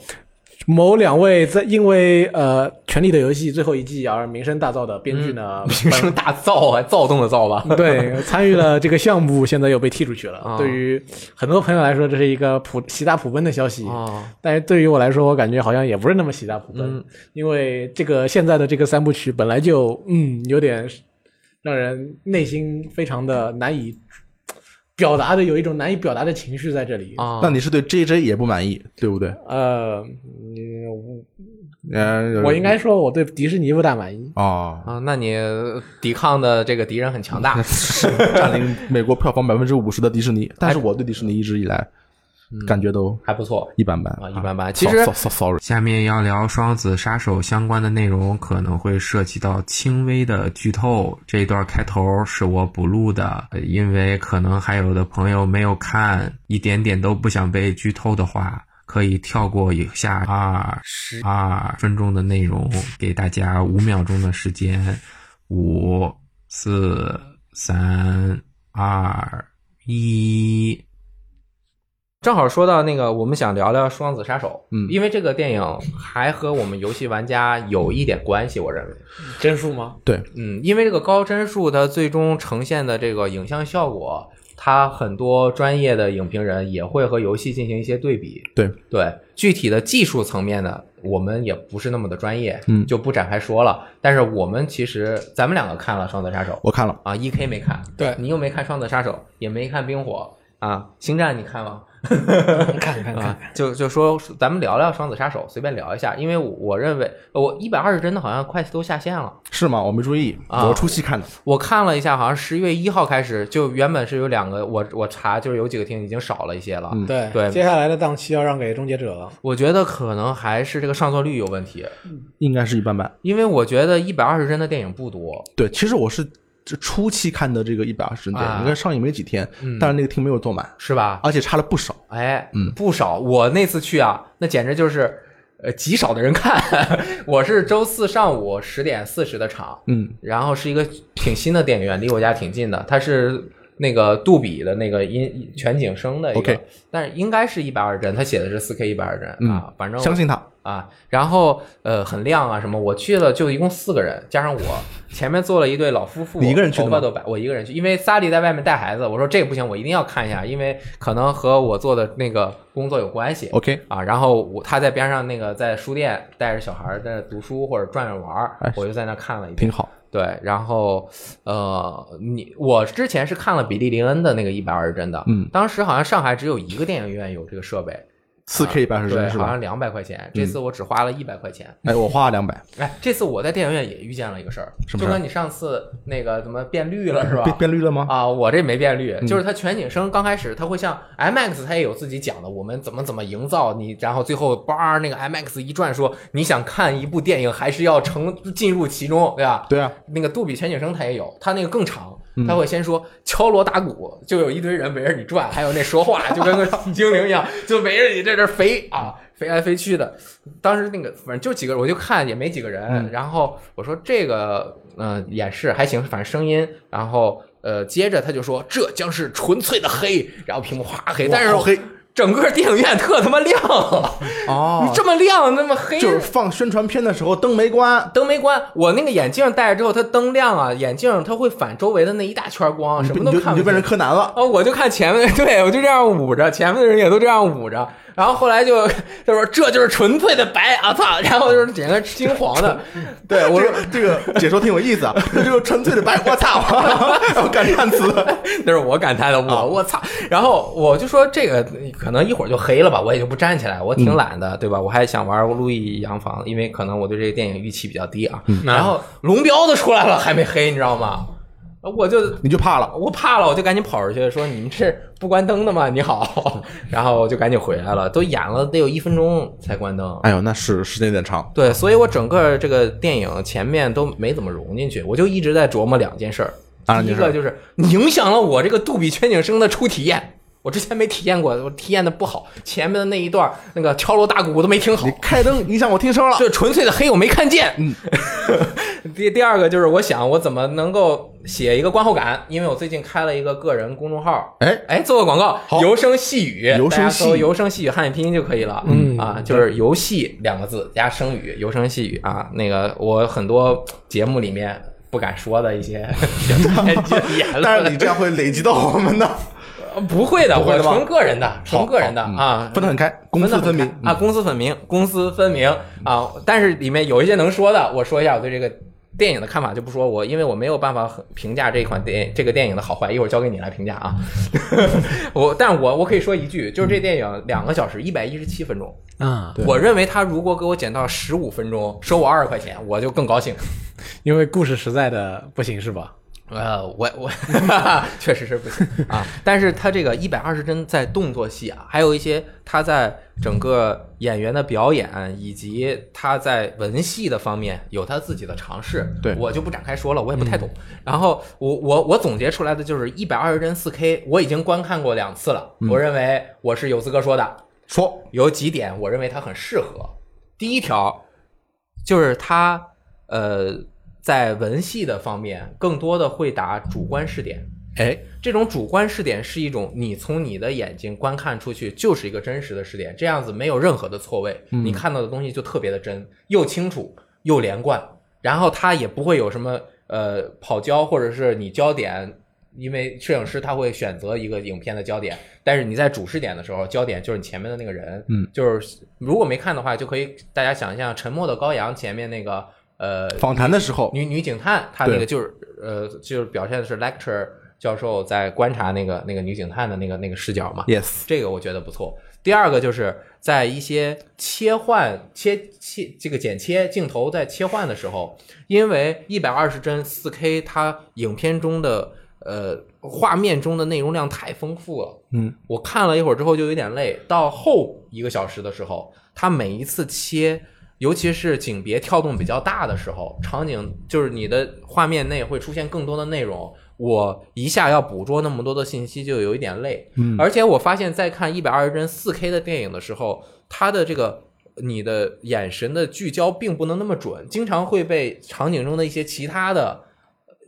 某两位在因为呃《权力的游戏》最后一季而名声大噪的编剧呢，名声大噪啊，躁动的躁吧？对，参与了这个项目，现在又被踢出去了。啊对于很多朋友来说，这是一个普喜大普奔的消息。哦，但是对于我来说，我感觉好像也不是那么喜大普奔，嗯因为这个现在的这个三部曲本来就嗯有点让人内心非常的难以表达的，有一种难以表达的情绪在这里。啊，那你是对 J J 也不满意，对不对？呃，嗯嗯，我应该说我对迪士尼不大满意。哦，啊，那你抵抗的这个敌人很强大。占领美国票房百分之五十的迪士尼，但是我对迪士尼一直以来感觉都还不错一般般啊，一般般。其实 So- so- so- sorry，下面要聊双子杀手相关的内容，可能会涉及到轻微的剧透。这一段开头是我补录的，呃因为可能还有的朋友没有看，一点点都不想被剧透的话，可以跳过以下二十二分钟的内容，给大家五秒钟的时间。五、四、三、二、一。正好说到那个，我们想聊聊《双子杀手》，嗯。因为这个电影还和我们游戏玩家有一点关系，我认为，帧数吗？对，嗯，因为这个高帧数它最终呈现的这个影像效果，它很多专业的影评人也会和游戏进行一些对比，对。对，具体的技术层面呢，我们也不是那么的专业，嗯。就不展开说了。但是我们其实咱们两个看了《双子杀手》我看了，啊，E K 没看，对。你又没看《双子杀手》，也没看《冰火》啊，《星战》你看吗？看看看，就就说咱们聊聊《双子杀手》，随便聊一下，因为我我认为我一百二十帧的好像快都下线了。是吗？我没注意，啊我是初期看的。我看了一下，好像十一月一号开始，就原本是有两个，我我查就是有几个厅已经少了一些了。嗯对对接下来的档期要让给终结者了。我觉得可能还是这个上座率有问题，应该是一般般。因为我觉得一百二十帧的电影不多。对，其实我是这初期看的这个一百二十帧电啊影，应该上映没几天，嗯但是那个厅没有坐满，是吧？而且差了不少。哎，嗯不少。我那次去啊，那简直就是，呃，极少的人看。我是周四上午十点四十的场，嗯，然后是一个挺新的电影院，离我家挺近的，它是那个杜比的那个音全景声的一个 OK 但是应该是一百二十帧，他写的是四 K 一百二十帧、嗯啊，反正相信他。啊，然后呃很亮啊什么，我去了就一共四个人，加上我，前面坐了一对老夫妇，你一个人去头发都白，我一个人去，因为萨利在外面带孩子，我说这个不行，我一定要看一下，因为可能和我做的那个工作有关系。OK，啊，然后我他在边上那个在书店带着小孩在那读书或者转着玩儿哎，我就在那看了一遍挺。好。对，然后呃，你我之前是看了比利林恩的那个一百二十帧的，嗯，当时好像上海只有一个电影院有这个设备，四 K 一百二十对，帧是吧好像？两百块钱，这次我只花了一百块钱。哎，我花了两百，哎，这次我在电影院也遇见了一个事儿，什就跟你上次那个怎么变绿了是吧？变变绿了吗？啊，我这没变绿，嗯就是它全景声刚开始它会像 IMAX，它也有自己讲的，我们怎么怎么营造你，然后最后叭那个 IMAX 一转说你想看一部电影还是要成进入其中，对吧？对啊，那个杜比全景声它也有，它那个更长，嗯。它会先说敲锣打鼓，就有一堆人围着你转，还有那说话就跟个 精灵一样，就围着你在这儿飞啊，飞来飞去的。当时那个反正就几个人，我就看也没几个人，嗯。然后我说这个嗯、呃演示还行，反正声音，然后呃接着他就说这将是纯粹的黑，然后屏幕哗黑，但是好黑整个电影院特他妈亮，哦。你这么亮那么黑，就是放宣传片的时候灯没关，灯没关，我那个眼镜戴着之后，它灯亮啊，眼镜它会反周围的那一大圈光，什么都看不见。成柯南了。哦，我就看前面，对我就这样捂着，前面的人也都这样捂着，然后后来就 他说这就是纯粹的白啊操，然后就是点个金黄的，对我说这个这个解说挺有意思啊，这就是纯粹的白，我操，然后感叹词，那是我感叹的，我我操！然后我就说这个可能一会儿就黑了吧，我也就不站起来，我挺懒的，对吧？我还想玩《路易洋房》，因为可能我对这个电影预期比较低啊。然后龙标都出来了，还没黑，你知道吗？我就你就怕了。我怕了，我就赶紧跑出去说：“你们是不关灯的吗？”你好，然后我就赶紧回来了。都演了得有一分钟才关灯。哎呦，那是时间有点长。对，所以我整个这个电影前面都没怎么融进去，我就一直在琢磨两件事儿。啊第一个就是影响了我这个杜比全景声的初体验。我之前没体验过，我体验的不好，前面的那一段那个敲锣打鼓我都没听好你，开灯影响我听声了。就纯粹的黑我没看见。嗯，第第二个就是我想我怎么能够写一个观后感，因为我最近开了一个个人公众号，哎，哎，做个广告，好游声细语，游声大家细语搜游声细语汉语拼音就可以了。嗯啊，就是游戏两个字加声语，游声细语啊。那个我很多节目里面不敢说的一些，但是你这样会累积到我们的，呃不会的，我纯个人的，纯个人的啊，分得很开，公私分明啊，公私分明，公私分明啊。但是里面有一些能说的，我说一下我对这个电影的看法，就不说我，因为我没有办法评价这款电这个电影的好坏，一会儿交给你来评价啊。我，但我我可以说一句，就是这电影两个小时一百一十七分钟，啊，我认为他如果给我减到十五分钟，收我二十块钱，我就更高兴。因为故事实在的不行是吧？呃，我我 确实是不行啊，但是他这个一百二十帧在动作戏啊，还有一些他在整个演员的表演以及他在文戏的方面有他自己的尝试，对我就不展开说了，我也不太懂。然后我我我总结出来的就是一百二十帧四 K，我已经观看过两次了，我认为我是有资格说的。说有几点我认为它很适合。第一条就是它呃在文戏的方面更多的会打主观视点。哎，这种主观视点是一种你从你的眼睛观看出去就是一个真实的视点，这样子没有任何的错位，你看到的东西就特别的真，又清楚又连贯，然后它也不会有什么呃跑焦或者是你焦点。因为摄影师他会选择一个影片的焦点，但是你在主视点的时候，焦点就是你前面的那个人，嗯，就是如果没看的话，就可以大家想象《沉默的羔羊》前面那个呃访谈的时候，女女警探，她那个就是呃，就是表现的是 lecture 教授在观察那个那个女警探的那个那个视角嘛。yes，这个我觉得不错。第二个就是在一些切换切切这个剪切镜头在切换的时候，因为一百二十帧四 K，它影片中的呃画面中的内容量太丰富了。嗯，我看了一会儿之后就有点累，到后一个小时的时候，它每一次切。尤其是景别跳动比较大的时候，场景就是你的画面内会出现更多的内容，我一下要捕捉那么多的信息就有一点累。嗯而且我发现，在看一百二十帧四 K 的电影的时候，它的这个你的眼神的聚焦并不能那么准，经常会被场景中的一些其他的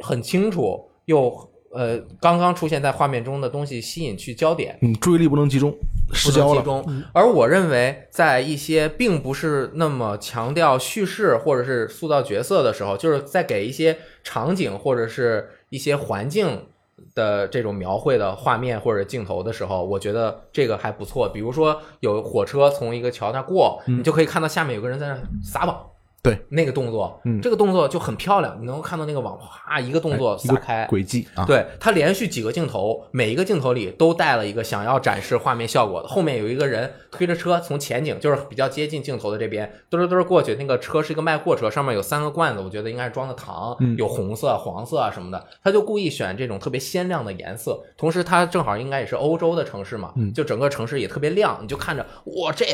很清楚又呃刚刚出现在画面中的东西吸引去焦点。嗯，注意力不能集中，失焦了。不能集中。而我认为，在一些并不是那么强调叙事或者是塑造角色的时候，就是在给一些场景或者是一些环境的这种描绘的画面或者镜头的时候，我觉得这个还不错。比如说，有火车从一个桥那过，你就可以看到下面有个人在那撒网。对，那个动作，嗯这个动作就很漂亮，你能够看到那个网哗一个动作撒开，轨迹啊，对，它连续几个镜头，每一个镜头里都带了一个想要展示画面效果的。后面有一个人推着车从前景，就是比较接近镜头的这边，嘚嘚嘚过去。那个车是一个卖货车，上面有三个罐子，我觉得应该是装的糖，有红色、黄色啊什么的。他就故意选这种特别鲜亮的颜色，同时它正好应该也是欧洲的城市嘛，就整个城市也特别亮，你就看着哇，这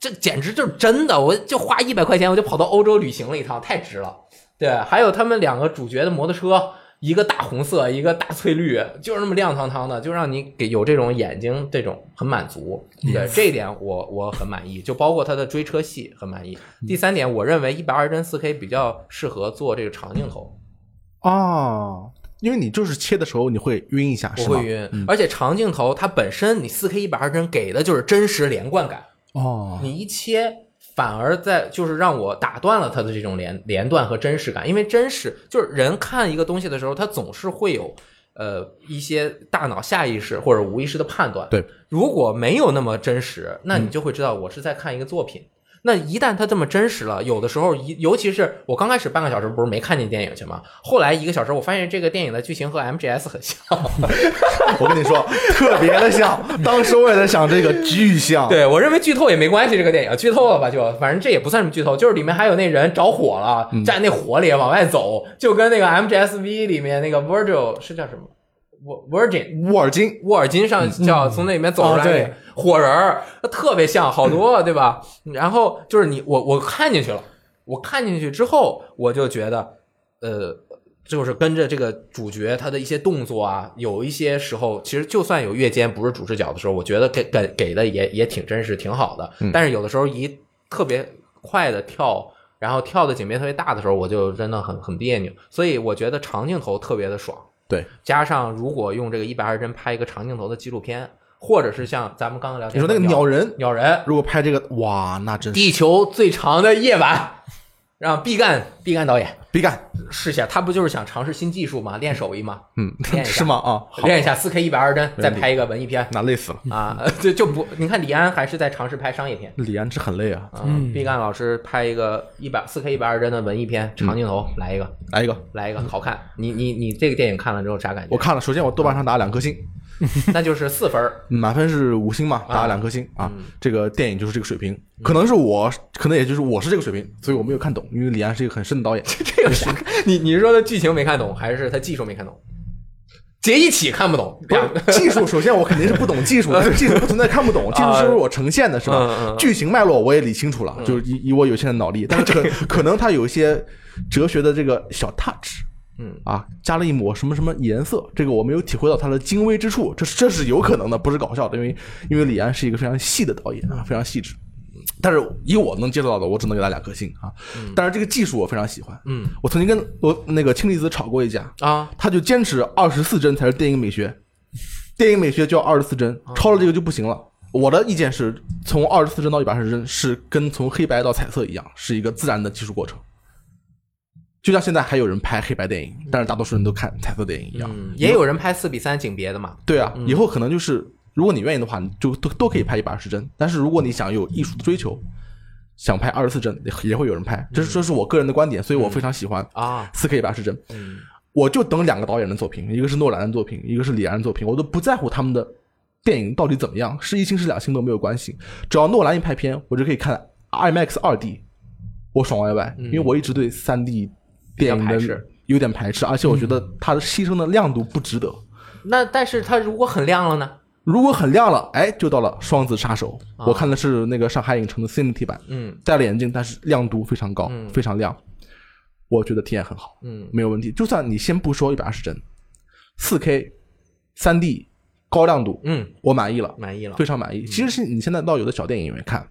这简直就是真的，我就花一百块钱我就跑到欧洲旅行了一趟，太值了。对，还有他们两个主角的摩托车，一个大红色，一个大翠绿，就是那么亮堂堂的，就让你给有这种眼睛这种很满足。对，这一点我我很满意，就包括他的追车戏很满意。第三点，我认为一百二十帧四 K 比较适合做这个长镜头，哦，因为你就是切的时候你会晕一下，不会？晕，而且长镜头它本身你四 K 一百二十帧给的就是真实连贯感。哦，你一切反而在就是让我打断了他的这种连连段和真实感，因为真实就是人看一个东西的时候，他总是会有呃一些大脑下意识或者无意识的判断。对，如果没有那么真实，那你就会知道我是在看一个作品。那一旦它这么真实了，有的时候，一尤其是我刚开始半个小时不是没看见电影去吗？后来一个小时，我发现这个电影的剧情和 MGS 很像。我跟你说，特别的像。当时我也在想，这个巨像。对我认为剧透也没关系，这个电影剧透了吧就，反正这也不算什么剧透，就是里面还有那人着火了，站那火里往外走，就跟那个 MGSV 里面那个 Virgil 是叫什么？Virgin 沃尔金，沃尔金上叫从那里面走出来哦对那个火人儿，特别像，好多对吧？然后就是你我我看进去了，我看进去之后，我就觉得，呃，就是跟着这个主角他的一些动作啊，有一些时候其实就算有越肩不是主视角的时候，我觉得给给给的也也挺真实，挺好的。但是有的时候一特别快的跳。然后跳的景别特别大的时候，我就真的很很别扭，所以我觉得长镜头特别的爽。对，加上如果用这个一百二十帧拍一个长镜头的纪录片，或者是像咱们刚刚聊天你说那个鸟人，鸟人，如果拍这个，哇，那真是地球最长的夜晚，让毕赣毕赣导演毕赣。试一下，他不就是想尝试新技术吗？练手艺吗？嗯 练，一下是吗？啊，练一下四 K 一百二十帧，再拍一个文艺片那累死了。啊！这就不，你看李安还是在尝试拍商业片。李安这很累啊。啊，嗯毕赣老师拍一个一百四 K 一百二十帧的文艺片，长镜头来一个，来一个，来一个好看。你你你这个电影看了之后啥感觉？我看了，首先我豆瓣上打两颗星，那就是四分儿满分是五星嘛，打了两颗星啊。这个电影就是这个水平，可能是我，可能也就是我是这个水平，所以我没有看懂，因为李安是一个很深的导演。这有啥？你你是说他剧情没看懂，还是他技术没看懂？结一起看不懂，技术，首先我肯定是不懂技术，这个技术不存在看不懂，技术是我呈现的，是吧？剧情脉络我也理清楚了，就是以以我有限的脑力，但是可可能他有一些哲学的这个小 touch，嗯啊，加了一抹什么什么颜色，这个我没有体会到它的精微之处，这是这是有可能的，不是搞笑的，因为因为李安是一个非常细的导演啊，非常细致。但是以我能接触到的，我只能给他两颗星啊。但是这个技术我非常喜欢，嗯我曾经跟我那个氢离子吵过一架，啊，他就坚持二十四帧才是电影美学，电影美学就要二十四帧，超了这个就不行了。我的意见是从二十四帧到一百二十帧是跟从黑白到彩色一样，是一个自然的技术过程。就像现在还有人拍黑白电影，但是大多数人都看彩色电影一样。嗯，也有人拍四比三景别的嘛。对啊，以后可能就是如果你愿意的话，你就都都可以拍一百二十帧。但是如果你想有艺术的追求，想拍二十四帧，也也会有人拍。这是这是我个人的观点，所以我非常喜欢啊，四 K 一百二十帧。嗯我就等两个导演的作品，一个是诺兰的作品，一个是李安的作品，我都不在乎他们的电影到底怎么样，是一星是两星都没有关系，只要诺兰一拍片，我就可以看 IMAX 二 D，我爽歪歪，因为我一直对三 D 电影的有点排斥，而且我觉得它的牺牲的亮度不值得。那但是它如果很亮了呢？如果很亮了，哎，就到了《双子杀手》我看的是那个上海影城的 CMT 版，嗯戴了眼镜，但是亮度非常高，嗯非常亮，我觉得体验很好。嗯没有问题。就算你先不说一百二十帧，四 K、三 D 高亮度，嗯，我满意了，满意了非。常满意。其实是你现在到有的小电影院看，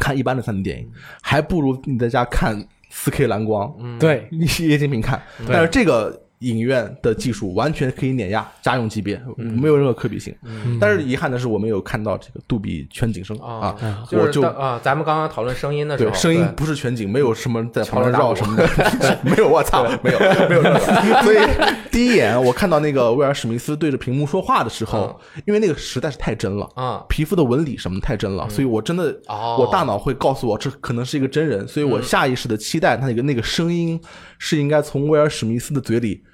看一般的三 D 电影，还不如你在家看四 K 蓝光，嗯，对，液晶屏看。但是这个影院的技术完全可以碾压家用级别，没有任何可比性。但是遗憾的是，我没有看到这个杜比全景声啊我就啊，咱们刚刚讨论声音的时候，对声音不是全景，没有什么在旁边绕什么的，没有，我操，没有，没有这个。所以第一眼我看到那个威尔史密斯对着屏幕说话的时候，因为那个实在是太真了。啊，皮肤的纹理什么太真了，所以我真的，哦。我大脑会告诉我这可能是一个真人，所以我下意识的期待他那个那个声音是应该从威尔史密斯的嘴里哎，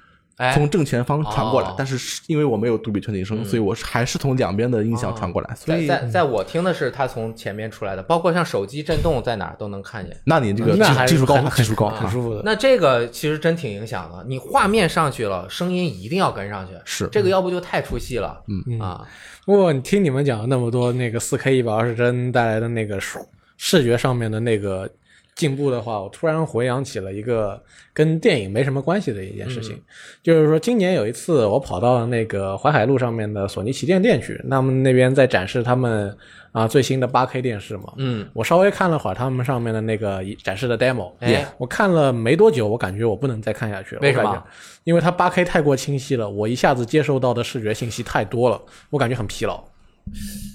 从正前方传过来哦，但是是因为我没有杜比全景声，所以我是还是从两边的音响传过来，所以在在在我听的是它从前面出来的，包括像手机震动在哪儿都能看见。那你这个技技术高，技术高，很舒服的。那这个其实真挺影响的，你画面上去了，声音一定要跟上去。是这个，要不就太出戏了。嗯啊，不过你听你们讲了那么多那个四 K 一百二十帧带来的那个视视觉上面的那个进步的话，我突然回想起了一个跟电影没什么关系的一件事情，就是说今年有一次我跑到那个淮海路上面的索尼旗舰店去，他们那边在展示他们啊最新的八 K 电视嘛，嗯，我稍微看了会儿他们上面的那个展示的 demo，哎我看了没多久，我感觉我不能再看下去了。为什么？因为它八 K 太过清晰了，我一下子接受到的视觉信息太多了，我感觉很疲劳。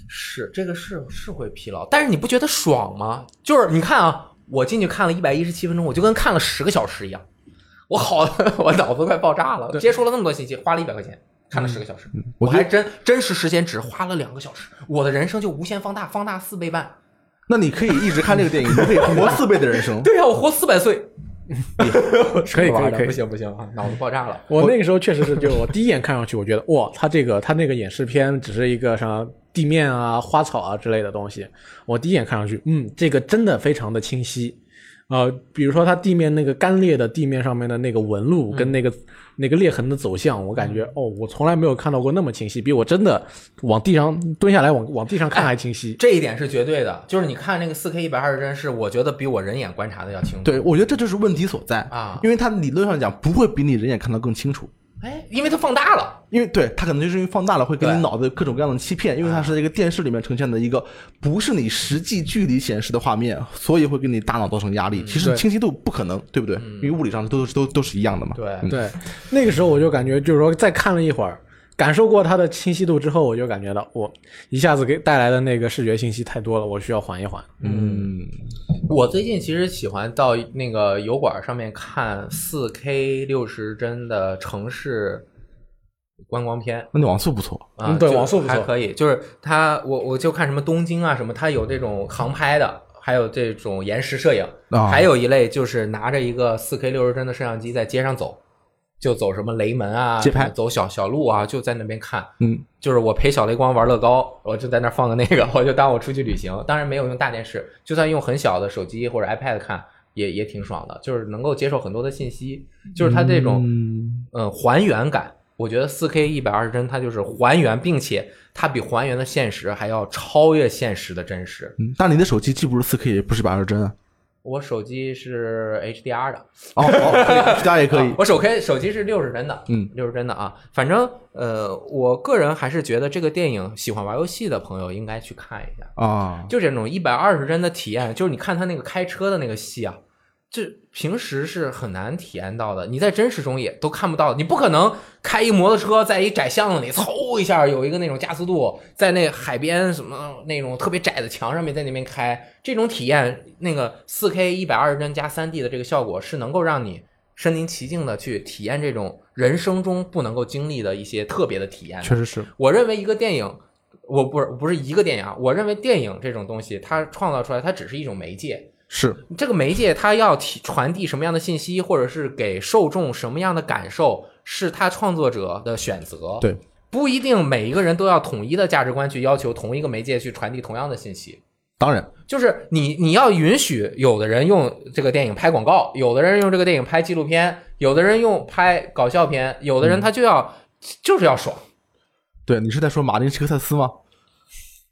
是这个是是会疲劳，但是你不觉得爽吗？就是你看啊，我进去看了一百一十七分钟，我就跟看了十个小时一样。我好，我脑子快爆炸了，接收了那么多信息，花了一百块钱看了十个小时，我我还真真实时间只花了两个小时，我的人生就无限放大，放大四倍半。那你可以一直看这个电影，你可以活四倍的人生。对呀、我活四百岁，可以可以可以不行不行啊，脑子爆炸了。我那个时候确实是，就我第一眼看上去，我觉得哇，他这个他那个演示片只是一个什么地面啊、花草啊之类的东西。我第一眼看上去，嗯，这个真的非常的清晰。呃，比如说它地面那个干裂的地面上面的那个纹路跟那个、那个裂痕的走向，我感觉哦，我从来没有看到过那么清晰，比我真的往地上蹲下来往往地上看还清晰。这一点是绝对的，就是你看那个四 K 一百二十帧，是我觉得比我人眼观察的要清楚。对，我觉得这就是问题所在啊因为它理论上讲不会比你人眼看到更清楚，哎，因为它放大了。因为对它可能就是因为放大了，会给你脑子各种各样的欺骗，因为它是在一个电视里面呈现的一个不是你实际距离显示的画面，所以会给你大脑造成压力。其实清晰度不可能，对不对？因为物理上都都都是一样的嘛。对嗯对，那个时候我就感觉，就是说再看了一会儿，感受过它的清晰度之后，我就感觉到我一下子给带来的那个视觉信息太多了，我需要缓一缓。嗯，我最近其实喜欢到那个油管上面看四 K 六十帧的城市观光片。那你网速不错。啊，嗯对网速不错还可以。就是它，我我就看什么东京啊什么，它有这种航拍的，还有这种延时摄影，啊还有一类就是拿着一个四 K 六十帧的摄像机在街上走，就走什么雷门啊，街拍走小小路啊，就在那边看。嗯，就是我陪小雷光玩乐高，我就在那放个那个，我就当我出去旅行。当然没有用大电视，就算用很小的手机或者 iPad 看，也也挺爽的，就是能够接受很多的信息，就是它这种嗯嗯还原感。我觉得四 K 一百二十帧，它就是还原，并且它比还原的现实还要超越现实的真实。嗯，但你的手机既不是四 K，也不是一百二十帧啊。我手机是 HDR 的，哦，，HDR 也可以啊。我手 K 手机是六十帧的，嗯，六十帧的啊。反正呃，我个人还是觉得这个电影喜欢玩游戏的朋友应该去看一下。啊，就这种一百二十帧的体验，就是你看他那个开车的那个戏啊，这平时是很难体验到的，你在真实中也都看不到。你不可能开一摩托车在一窄巷子里，嗖一下有一个那种加速度，在那海边什么那种特别窄的墙上面在那边开，这种体验，那个四 K 一百二十帧加三 D 的这个效果是能够让你身临其境的去体验这种人生中不能够经历的一些特别的体验的。确实是。我认为一个电影，我不是不是一个电影啊，我认为电影这种东西，它创造出来，它只是一种媒介。是，这个媒介它要提传递什么样的信息，或者是给受众什么样的感受，是他创作者的选择。对，不一定每一个人都要统一的价值观去要求同一个媒介去传递同样的信息。当然，就是你你要允许有的人用这个电影拍广告，有的人用这个电影拍纪录片，有的人用拍搞笑片，有的人他就要、就是要爽对你是在说马丁·西克塞斯吗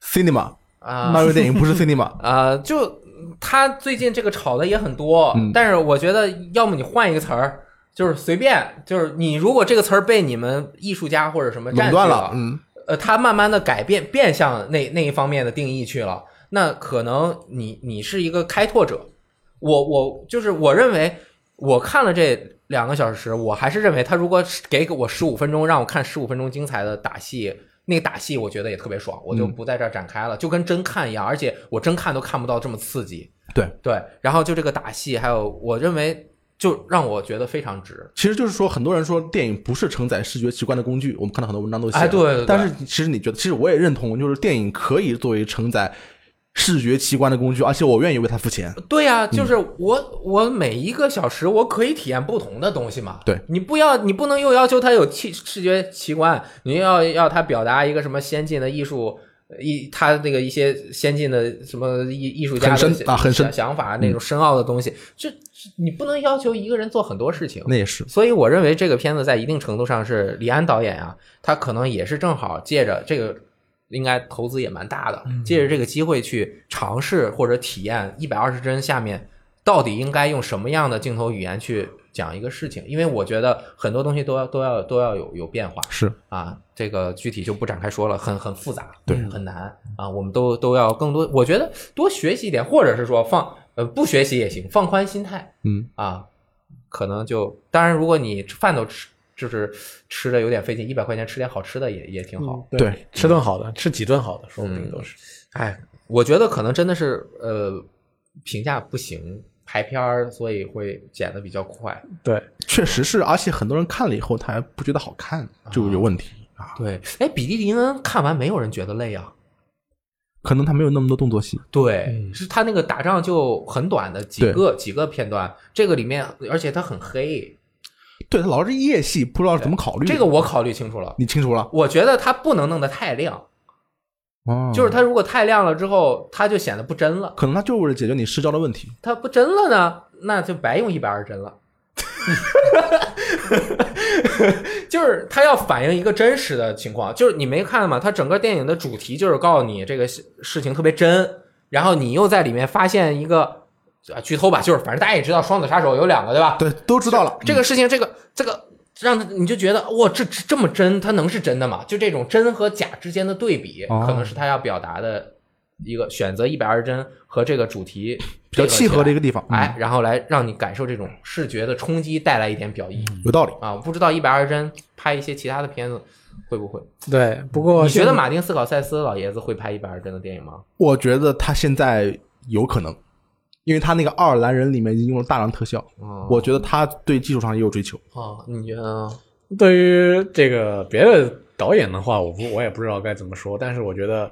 ？Cinema，啊。漫威电影不是 Cinema，啊，就他最近这个炒的也很多，嗯但是我觉得要么你换一个词儿，就是随便，就是你如果这个词儿被你们艺术家或者什么垄断了。嗯，呃，他慢慢的改变变向那那一方面的定义去了，那可能你你是一个开拓者，我我就是我认为我看了这两个小时，我还是认为他如果给我十五分钟让我看十五分钟精彩的打戏。那个打戏我觉得也特别爽，我就嗯不在这儿展开了，就跟真看一样，而且我真看都看不到这么刺激。对对，然后就这个打戏，还有我认为就让我觉得非常值。其实就是说，很多人说电影不是承载视觉奇观的工具，我们看到很多文章都写。哎对对对但是其实你觉得，其实我也认同，就是电影可以作为承载视觉奇观的工具，而且我愿意为它付钱。对呀、就是我我每一个小时我可以体验不同的东西嘛。对你不要你不能又要求它有气视觉奇观，你又要要它表达一个什么先进的艺术。一他那个一些先进的什么艺艺术家的很深啊很深想想法那种深奥的东西，这这你不能要求一个人做很多事情。那也是，所以我认为这个片子在一定程度上是李安导演啊，他可能也是正好借着这个，应该投资也蛮大的，借着这个机会去尝试或者体验一百二十帧下面到底应该用什么样的镜头语言去讲一个事情，因为我觉得很多东西都要都要都要有有变化是啊，这个具体就不展开说了，很很复杂，对很难啊，我们都都要更多，我觉得多学习一点，或者是说放呃不学习也行，放宽心态，嗯啊，可能就当然，如果你饭都吃就是吃的有点费劲，一百块钱吃点好吃的也也挺好。对，吃顿好的，吃几顿好的，说不定都是。哎，我觉得可能真的是呃评价不行，排片儿，所以会剪的比较快。对，确实是，而且很多人看了以后，他还不觉得好看，就有问题啊。对，哎，比利林恩看完没有人觉得累啊？可能他没有那么多动作戏，对，是他那个打仗就很短的几个几个片段，这个里面而且他很黑，对他老是夜戏，不知道怎么考虑。这个我考虑清楚了，你清楚了？我觉得他不能弄得太亮，哦，就是它如果太亮了之后，它就显得不真了。可能它就是为了解决你失焦的问题。它不真了呢，那就白用一百二帧了。就是它要反映一个真实的情况，就是你没看吗？它整个电影的主题就是告诉你这个事情特别真，然后你又在里面发现一个啊剧透吧，就是反正大家也知道双子杀手有两个对吧？对，都知道了。这个事情，这个这个让他你就觉得哇，这这这么真，它能是真的吗？就这种真和假之间的对比，哦可能是他要表达的一个选择一百二十帧和这个主题比较契合的一个地方，嗯哎，然后来让你感受这种视觉的冲击，带来一点表意有道理。啊。我不知道一百二十帧拍一些其他的片子会不会？对，不过你觉得马丁斯考塞斯老爷子会拍一百二十帧的电影吗？我觉得他现在有可能，因为他那个爱尔兰人里面已经用了大量特效，哦我觉得他对技术上也有追求。哦，你觉得呢？对于这个别的导演的话，我不我也不知道该怎么说，但是我觉得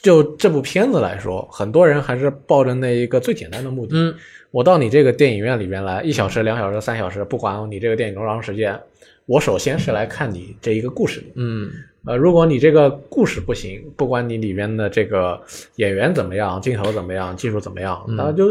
就这部片子来说，很多人还是抱着那一个最简单的目的，嗯，我到你这个电影院里边来，一小时、两小时、三小时，不管你这个电影多长时间，我首先是来看你这一个故事的。嗯呃，如果你这个故事不行，不管你里边的这个演员怎么样，镜头怎么样，技术怎么样，那就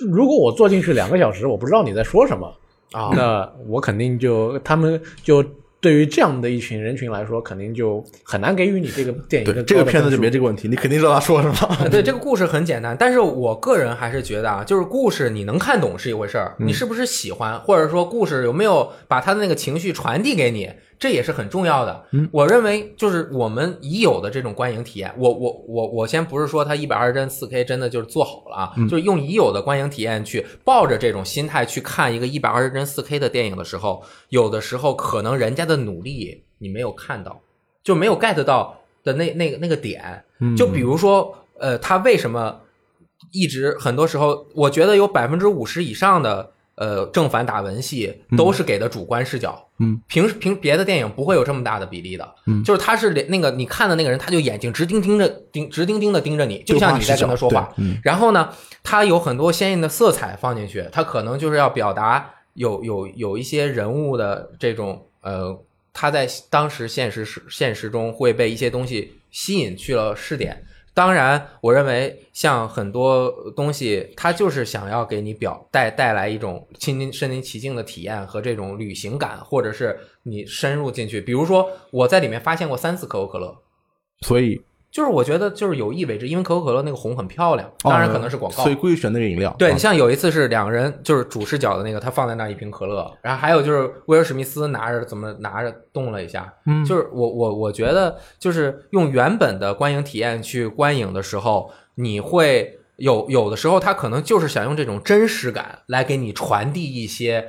如果我坐进去两个小时，我不知道你在说什么，啊，那我肯定就他们就对于这样的一群人群来说，肯定就很难给予你这个电影这个片子就没这个问题，你肯定知道他说什么。对，这个故事很简单，但是我个人还是觉得啊，就是故事你能看懂是一回事儿，你是不是喜欢，或者说故事有没有把他的那个情绪传递给你，这也是很重要的。我认为就是我们已有的这种观影体验，我我我我先不是说它一百二十帧四 K 真的就是做好了啊，就是用已有的观影体验去抱着这种心态去看一个一百二十帧四 K 的电影的时候，有的时候可能人家的努力你没有看到，就没有 get 到的那那个那个点。就比如说，呃，他为什么一直很多时候，我觉得有百分之五十以上的呃正反打文戏都是给的主观视角。嗯，平时平别的电影不会有这么大的比例的。嗯就是他是连那个你看的那个人，他就眼睛直盯盯着盯直盯盯的盯着你，就像你在跟他说话。嗯然后呢，他有很多鲜艳的色彩放进去，他可能就是要表达有有有一些人物的这种呃，他在当时现实时现实中会被一些东西吸引去了试点。当然，我认为像很多东西，它就是想要给你表带带来一种亲身临其境的体验和这种旅行感，或者是你深入进去。比如说，我在里面发现过三次可口可乐，所以就是我觉得就是有意为之，因为可口可乐那个红很漂亮，当然可能是广告。所以故意选那个饮料。对啊你像有一次是两个人，就是主视角的那个，他放在那一瓶可乐，然后还有就是威尔史密斯拿着怎么拿着动了一下，嗯就是我我我觉得就是用原本的观影体验去观影的时候，你会有有的时候他可能就是想用这种真实感来给你传递一些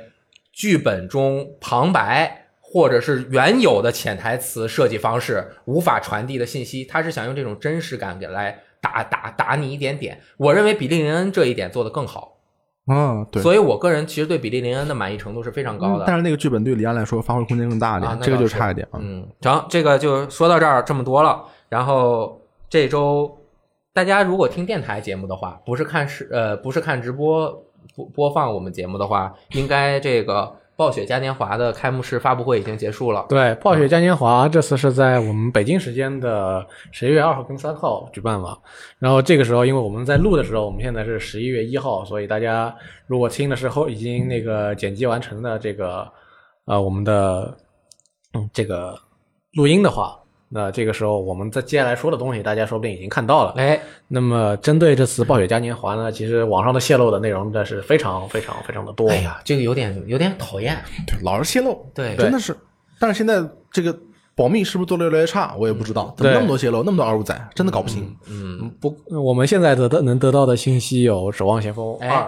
剧本中旁白。或者是原有的潜台词设计方式无法传递的信息，他是想用这种真实感给来打打打你一点点。我认为比利林恩这一点做得更好，嗯，对。所以我个人其实对比利林恩的满意程度是非常高的。嗯但是那个剧本对李安来说发挥空间更大一点，啊，这个就差一点啊。嗯，成，这个就说到这儿这么多了。然后这周大家如果听电台节目的话，不是看视呃不是看直播播播放我们节目的话，应该这个暴雪嘉年华的开幕式发布会已经结束了。对，暴雪嘉年华这次是在我们北京时间的十一月二号跟三号举办嘛。然后这个时候，因为我们在录的时候，我们现在是十一月一号，所以大家如果听的时候已经那个剪辑完成的这个呃我们的嗯这个录音的话，那这个时候我们在接下来说的东西，大家说不定已经看到了。哎，那么针对这次暴雪嘉年华呢，其实网上的泄露的内容的是非常非常非常的多。哎呀，这个有点有点讨厌。对，老是泄露，对真的是。但是现在这个保密是不是做的越来越差？我也不知道，怎么那么多泄露，那么多二五仔，真的搞不清。嗯，不，我们现在得到能得到的信息有《守望先锋哎二》，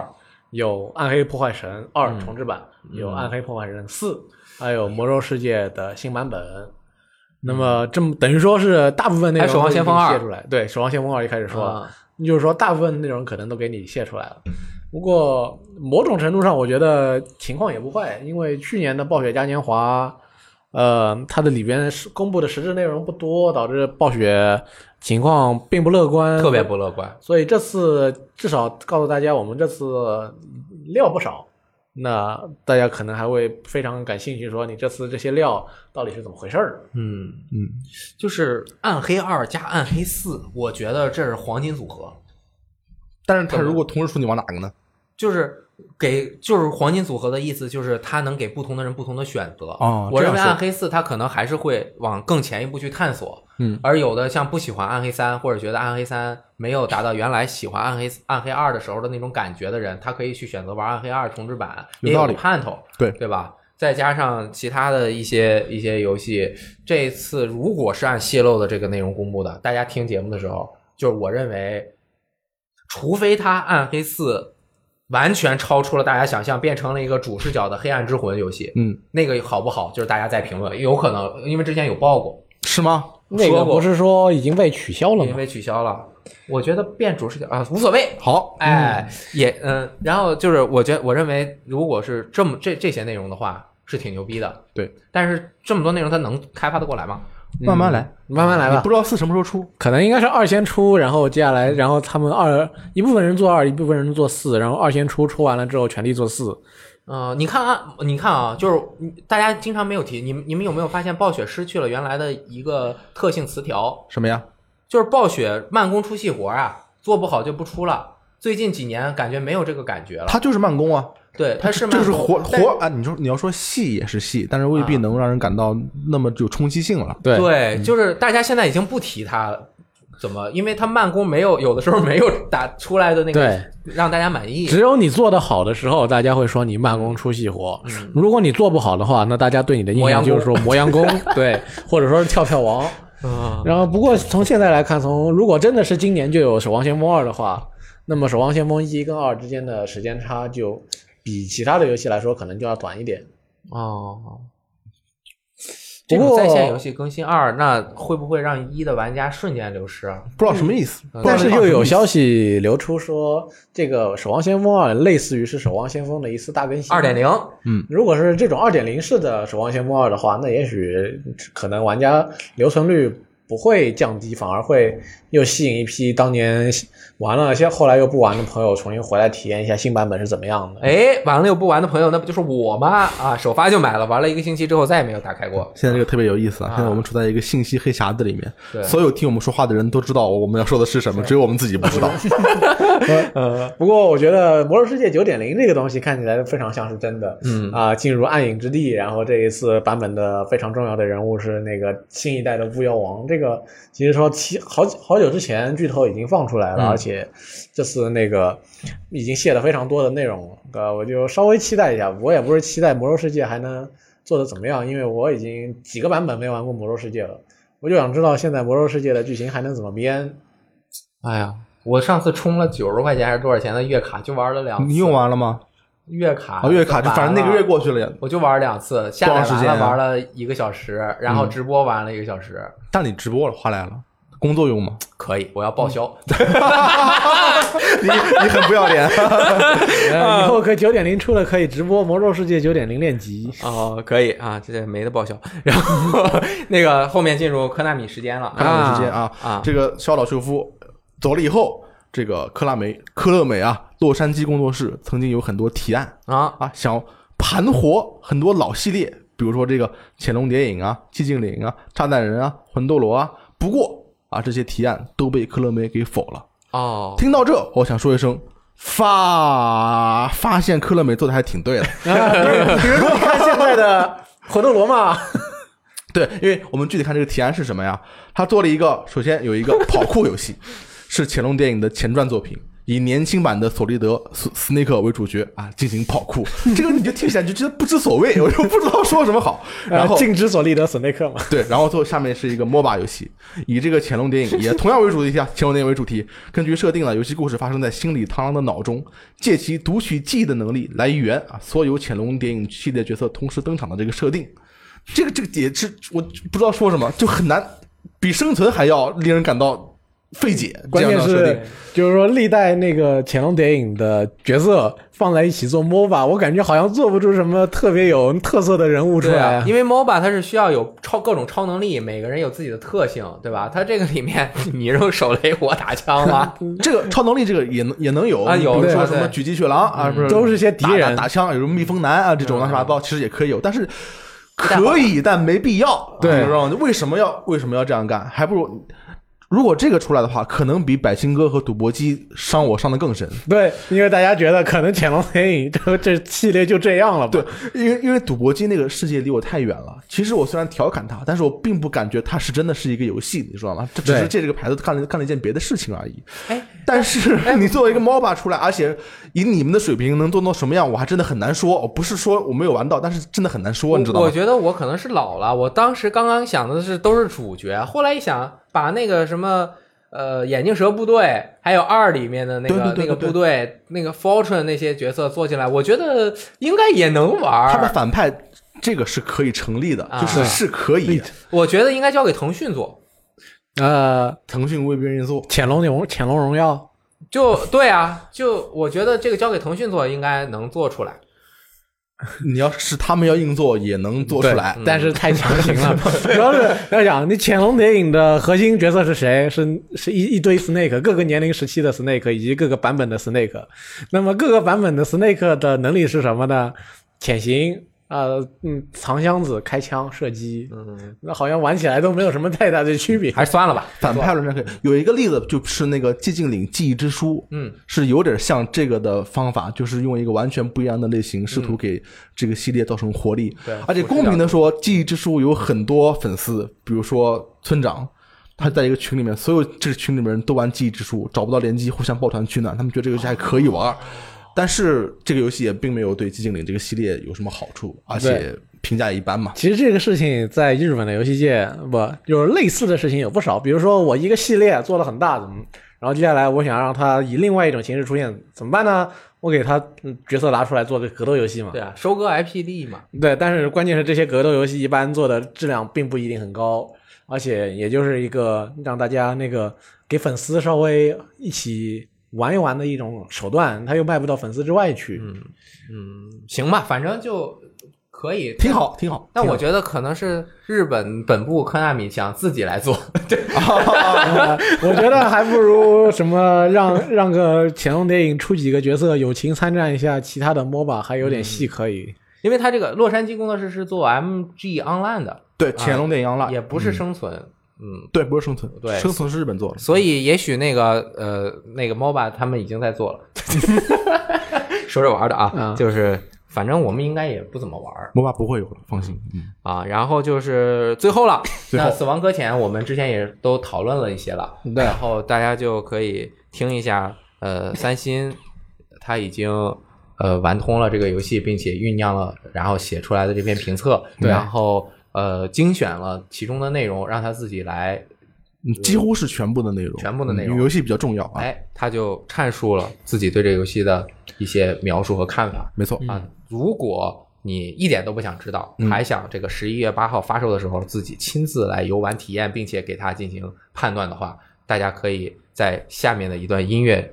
有《暗黑破坏神二嗯》重置版，有《暗黑破坏神四》，还有《魔兽世界》的新版本。那么这么等于说是大部分内容守望先锋二出来，对，《守望先锋二》一开始说了，啊就是说大部分内容可能都给你泄出来了。不过某种程度上，我觉得情况也不坏，因为去年的暴雪嘉年华，呃，它的里边是公布的实质内容不多，导致暴雪情况并不乐观，特别不乐观。所以这次至少告诉大家，我们这次料不少。那大家可能还会非常感兴趣，说你这次这些料到底是怎么回事儿？嗯嗯，就是暗黑二加暗黑四，我觉得这是黄金组合。但是他如果同时出，你往哪个呢？就是给就是黄金组合的意思，就是它能给不同的人不同的选择。哦我认为暗黑四它可能还是会往更前一步去探索。嗯，而有的像不喜欢暗黑三，或者觉得暗黑三没有达到原来喜欢暗黑暗黑二的时候的那种感觉的人，他可以去选择玩暗黑二重置版，也有有道理盼头，对对吧？再加上其他的一些一些游戏，这一次如果是按泄露的这个内容公布的，大家听节目的时候，就是我认为，除非他暗黑四完全超出了大家想象，变成了一个主视角的黑暗之魂游戏，嗯，那个好不好，就是大家在评论，有可能因为之前有报过，是吗？那个不是说已经被取消了吗？因为取消了。我觉得变主视角啊无所谓，好，哎，也嗯，然后就是我觉得我认为，如果是这么这这些内容的话，是挺牛逼的。对，但是这么多内容，它能开发的过来吗？慢慢来，慢慢来吧你不，知道四什么时候出。可能应该是二先出，然后接下来，然后他们二一部分人做二，一部分人做四，然后二先出出完了之后全力做四。呃，你看啊，你看啊，就是嗯大家经常没有提，你们你们有没有发现暴雪失去了原来的一个特性词条，什么呀？就是暴雪慢工出细活啊，做不好就不出了。最近几年感觉没有这个感觉了。他就是慢工啊，对，它是就是活活啊。你说你要说细也是细，但是未必啊能让人感到那么有冲击性了。对对，就是大家现在已经不提它怎么，因为它慢工没有有的时候没有打出来的那个对，让大家满意。只有你做的好的时候，大家会说你慢工出细活。如果你做不好的话，那大家对你的印象就是说磨洋工，对，或者说是跳跳王。嗯，然后，不过从现在来看，从如果真的是今年就有《守望先锋二》的话，那么《守望先锋一》跟二之间的时间差就比其他的游戏来说可能就要短一点。哦，不过这种在线游戏更新二，那会不会让一的玩家瞬间流失啊？不知道什么意思。嗯但是又有消消息流出说，这个《守望先锋二》类似于是《守望先锋》的一次大更新。二点零，如果是这种二点零式的《守望先锋二》的话，那也许可能玩家留存率不会降低，反而会又吸引一批当年玩了，现后来又不玩的朋友重新回来体验一下新版本是怎么样的。哎，玩了又不玩的朋友，那不就是我吗？啊，首发就买了，玩了一个星期之后再也没有打开过。现在这个特别有意思啊！啊现在我们处在一个信息黑匣子里面，对所有听我们说话的人都知道我们要说的是什么，只有我们自己不知道。呃，不过我觉得《魔兽世界九点零》这个东西看起来非常像是真的。嗯啊、进入暗影之地，然后这一次版本的非常重要的人物是那个新一代的巫妖王。这个其实说其好好久之前剧透已经放出来了，嗯而且这次那个已经卸了非常多的内容，呃，我就稍微期待一下。我也不是期待魔兽世界还能做的怎么样，因为我已经几个版本没玩过魔兽世界了，我就想知道现在魔兽世界的剧情还能怎么编。哎呀，我上次充了九十块钱还是多少钱的月卡，就玩了两次。你用完了吗？月卡？啊，月卡就反正那个月过去了呀。我就玩两次，下载完了玩了一个小时，然后直播玩了一个小时。但你直播了，花来了，工作用吗？可以，我要报销。你你很不要脸。呃，以后可九点零出了可以直播魔兽世界九点零练级。哦，可以啊，这没得报销。然后那个后面进入科纳米时间了科纳米时间啊啊这个小岛秀夫走了以后，这个克拉美科乐美啊，洛杉矶工作室曾经有很多提案啊啊，想盘活很多老系列，比如说这个潜龙谍影啊、寂静岭啊、炸弹人啊、魂斗罗啊。不过啊，这些提案都被科乐美给否了。哦，听到这，我想说一声。发发现科乐美做的还挺对的，啊，比如说你看现在的魂斗罗嘛，对，因为我们具体看这个提案是什么呀？他做了一个，首先有一个跑酷游戏，是乾隆电影的前传作品，以年轻版的索利德斯斯内克为主角啊，进行跑酷。这个你就听起来就觉得不知所谓，我就不知道说什么好。然后呃禁止索利德斯内克嘛。对，然后最后下面是一个 MOBA 游戏，以这个潜龙电影也同样为主题下，潜龙电影为主题，根据设定呢，游戏故事发生在心理螳螂的脑中，借其读取记忆的能力来圆啊所有潜龙电影系列角色同时登场的这个设定。这个这个也是我不知道说什么，就很难，比生存还要令人感到费解。关键是就是说历代那个潜龙谍影的角色放在一起做 MOBA，我感觉好像做不出什么特别有特色的人物出来啊，因为 MOBA 它是需要有超各种超能力，每个人有自己的特性，对吧？它这个里面你扔手雷，我打枪啊，这个超能力这个也能也能有啊有比如说什么狙击血狼啊，不是都是些敌人打打枪，有什么蜜蜂男啊这种嗯乱七八糟，其实也可以有，但是可以但没必要。对你知道吗？为什么要为什么要这样干？还不如。如果这个出来的话，可能比百星哥和赌博机伤我伤的更深。对，因为大家觉得可能潜龙谍影这这系列就这样了吧？对，因为因为赌博机那个世界离我太远了。其实我虽然调侃它，但是我并不感觉它是真的是一个游戏，你知道吗？这只是借这个牌子干了干了一件别的事情而已。哎，但是 你作为一个 MOBA 出来，而且以你们的水平能做到什么样，我还真的很难说。不是说我没有玩到，但是真的很难说，你知道吗？我觉得我可能是老了，我当时刚刚想的是都是主角，后来一想，把那个什么。呃，眼镜蛇部队，还有二里面的那个对对对那个部队，那个 Fortune 那些角色做进来，我觉得应该也能玩他们。反派这个是可以成立的，啊就是是可以。我觉得应该交给腾讯做。呃，腾讯未必愿意做，潜龙荣潜龙荣耀，就对啊，就我觉得这个交给腾讯做应该能做出来。你要是他们要硬做，也能做出来。但是太强行了。主要是要讲你潜龙谍影的核心角色是谁？是是一一堆 Snake，各个年龄时期的 Snake 以及各个版本的 Snake。那么各个版本的 Snake 的能力是什么呢？潜行。呃，嗯，藏箱子、开枪、射击，嗯，那好像玩起来都没有什么太大的区别。还是算了吧。反派论战可以有一个例子，就是那个寂静岭记忆之书，嗯，是有点像这个的方法，就是用一个完全不一样的类型，试图给这个系列造成活力。对而且公平的说，记忆之书有很多粉丝，比如说村长。他在一个群里面，所有这个群里面人都玩记忆之书，找不到联机，互相抱团取暖。他们觉得这个游戏还可以玩，但是这个游戏也并没有对寂静岭这个系列有什么好处，而且评价一般嘛。其实这个事情在日本的游戏界不就是类似的事情有不少，比如说我一个系列做的很大，怎么，然后接下来我想让它以另外一种形式出现，怎么办呢？我给它嗯角色拿出来做个格斗游戏嘛。对啊，收割 IP 利益嘛。对，但是关键是这些格斗游戏一般做的质量并不一定很高，而且也就是一个让大家那个给粉丝稍微一起玩一玩的一种手段，他又卖不到粉丝之外去。嗯，行吧，反正就可以，挺。好，挺好。但我觉得可能是日本本部科纳米想自己来做，对，呃 我觉得还不如什么让让个潜龙电影出几个角色友情参战一下，其他的 MOBA 还有点戏可以。因为他这个洛杉矶工作室是做 MG Online 的，对潜龙电影 Online 也不是生存，嗯，对，不是生存，对生存是日本做的。所以也许那个呃那个 MOBA 他们已经在做了，说着玩的啊，嗯就是反正我们应该也不怎么玩儿 MOBA 不会有的，放心。嗯，啊。然后就是最后了，后那死亡搁浅我们之前也都讨论了一些了，对然后大家就可以听一下，呃，三星他已经。呃，玩通了这个游戏，并且酝酿了，然后写出来的这篇评测，对然后呃精选了其中的内容，让他自己来嗯几乎是全部的内容，全部的内容嗯游戏比较重要啊。哎，他就阐述了自己对这个游戏的一些描述和看法没错，啊。如果你一点都不想知道，嗯还想这个十一月八号发售的时候自己亲自来游玩体验，并且给它进行判断的话，大家可以在下面的一段音乐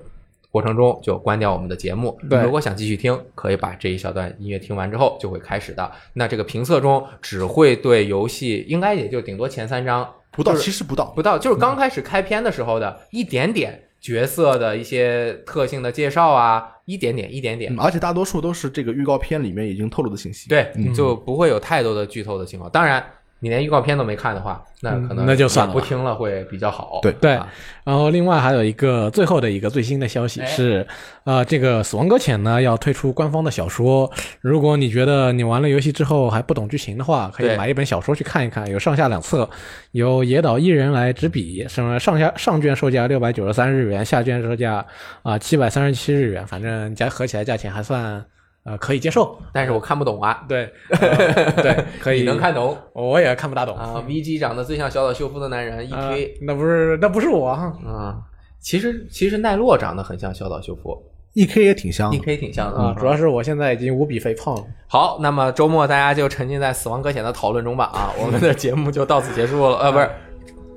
过程中就关掉我们的节目。对如果想继续听，可以把这一小段音乐听完之后就会开始的。那这个评测中只会对游戏应该也就顶多前三章不到，其实不到。不到，就是刚开始开篇的时候的一点点角色的一些特性的介绍啊，一点点，一点点嗯，，而且大多数都是这个预告片里面已经透露的信息。，对，就不会有太多的剧透的情况。当然，你连预告片都没看的话，那可能嗯那就算了不听了会比较好。对对啊然后另外还有一个最后的一个最新的消息哎是，呃，这个《死亡搁浅》呢要推出官方的小说。如果你觉得你玩了游戏之后还不懂剧情的话，可以买一本小说去看一看，有上下两册，由野岛一人来执笔，什么上下上卷售价六百九十三日元，下卷售价啊七百三十七日元，反正加合起来价钱还算呃可以接受。但是我看不懂啊，对，呃对，可以你能看懂我也看不大懂啊？VG 长得最像小岛秀夫的男人一啊推那不是那不是我哈。啊，其实其实奈落长得很像小岛秀夫 E.K 也挺像，E K 挺像的啊，主要是我现在已经无比肥胖了。好，那么周末大家就沉浸在死亡搁浅的讨论中吧啊，我们的节目就到此结束了，呃，不是，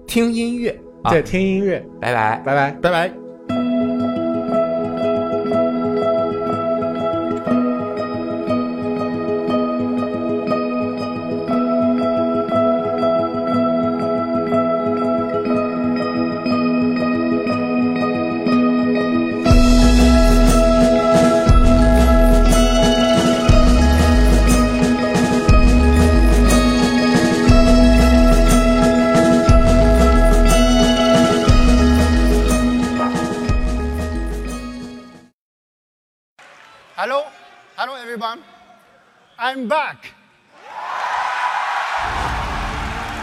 听音乐啊对，听音乐，拜拜。拜拜。拜拜。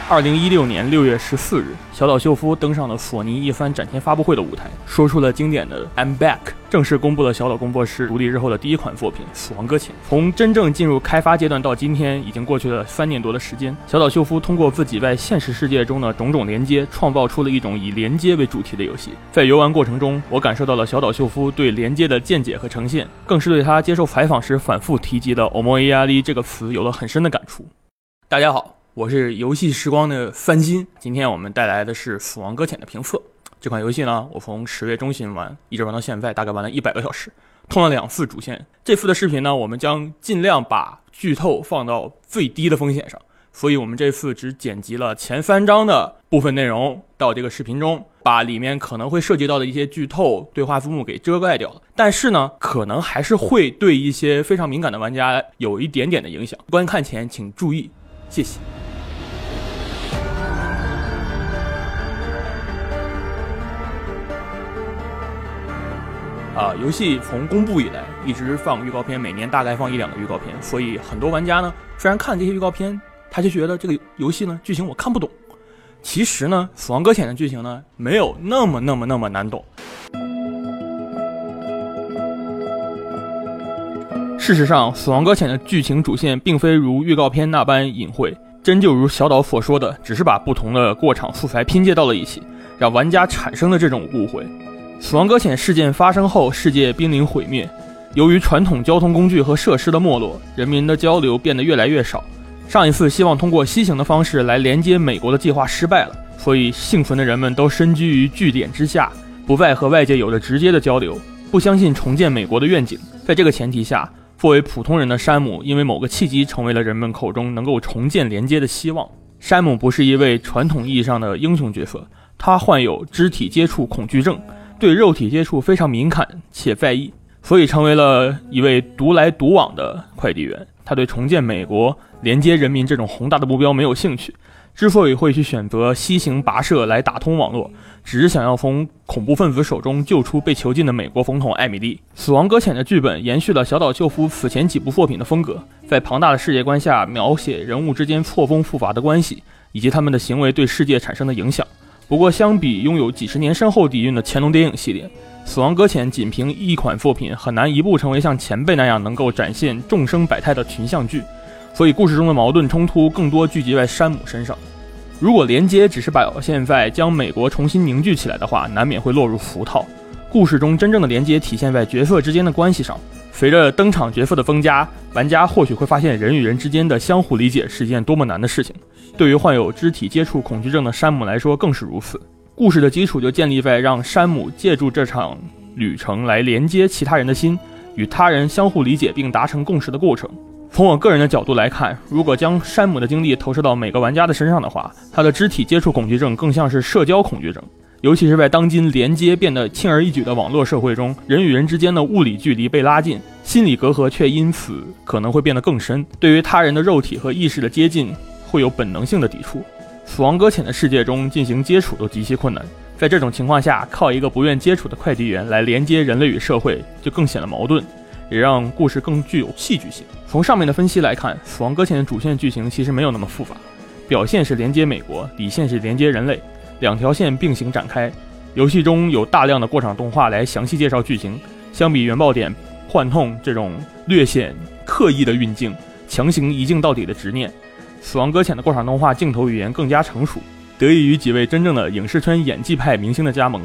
二零一六年六月十四日，小岛秀夫登上了索尼一番展前发布会的舞台，说出了经典的 "I'm back"，正式公布了小岛工作室独立日后的第一款作品《死亡搁浅》。从真正进入开发阶段到今天，已经过去了三年多的时间。小岛秀夫通过自己在现实世界中的种种连接，创造出了一种以连接为主题的游戏。在游玩过程中，我感受到了小岛秀夫对连接的见解和呈现，更是对他接受采访时反复提及的 “omo 压力”这个词有了很深的感触。大家好，我是游戏时光的翻新。今天我们带来的是《死亡搁浅》的评测。这款游戏呢，我从十月中旬玩，一直玩到现在，大概玩了一百个小时，通了两次主线。这次的视频呢，我们将尽量把剧透放到最低的风险上，所以我们这次只剪辑了前三章的部分内容到这个视频中，把里面可能会涉及到的一些剧透对话字幕给遮盖掉了。但是呢，可能还是会对一些非常敏感的玩家有一点点的影响。观看前请注意，谢谢。啊，游戏从公布以来一直放预告片，每年大概放一两个预告片，所以很多玩家呢，虽然看这些预告片，他就觉得这个游戏呢剧情我看不懂。其实呢，《死亡搁浅》的剧情呢没有那么那么那么难懂。事实上，《死亡搁浅》的剧情主线并非如预告片那般隐晦，真就如小岛所说的，只是把不同的过场素材拼接到了一起，让玩家产生了这种误会。死亡搁浅事件发生后，世界濒临毁灭。由于传统交通工具和设施的没落，人民的交流变得越来越少。上一次希望通过西行的方式来连接美国的计划失败了，所以幸存的人们都深居于据点之下，不再和外界有着直接的交流，不相信重建美国的愿景。在这个前提下，作为普通人的山姆，因为某个契机成为了人们口中能够重建连接的希望。山姆不是一位传统意义上的英雄角色，他患有肢体接触恐惧症。对肉体接触非常敏感且在意，所以成为了一位独来独往的快递员。他对重建美国、连接人民这种宏大的目标没有兴趣。之所以会去选择西行跋涉来打通网络，只是想要从恐怖分子手中救出被囚禁的美国总统艾米丽。《死亡搁浅》的剧本延续了小岛秀夫此前几部作品的风格，在庞大的世界观下描写人物之间错综复杂的关系，以及他们的行为对世界产生的影响。不过，相比拥有几十年深厚底蕴的乾隆电影系列，《死亡搁浅》仅凭一款作品很难一步成为像前辈那样能够展现众生百态的群像剧，所以故事中的矛盾冲突更多聚集在山姆身上。如果连接只是表现在将美国重新凝聚起来的话，难免会落入俗套。故事中真正的连接体现在角色之间的关系上。随着登场角色的增加，玩家或许会发现人与人之间的相互理解是一件多么难的事情。对于患有肢体接触恐惧症的山姆来说更是如此。故事的基础就建立在让山姆借助这场旅程来连接其他人的心，与他人相互理解并达成共识的过程。从我个人的角度来看，如果将山姆的经历投射到每个玩家的身上的话，他的肢体接触恐惧症更像是社交恐惧症。尤其是在当今连接变得轻而易举的网络社会中，人与人之间的物理距离被拉近，心理隔阂却因此可能会变得更深。对于他人的肉体和意识的接近，会有本能性的抵触。死亡搁浅的世界中进行接触都极其困难，在这种情况下，靠一个不愿接触的快递员来连接人类与社会，就更显得矛盾，也让故事更具有戏剧性。从上面的分析来看，死亡搁浅的主线剧情其实没有那么复杂，表现是连接美国，底线是连接人类。两条线并行展开，游戏中有大量的过场动画来详细介绍剧情。相比原爆点、幻痛这种略显刻意的运镜、强行一镜到底的执念，《死亡搁浅》的过场动画镜头语言更加成熟，得益于几位真正的影视圈演技派明星的加盟，《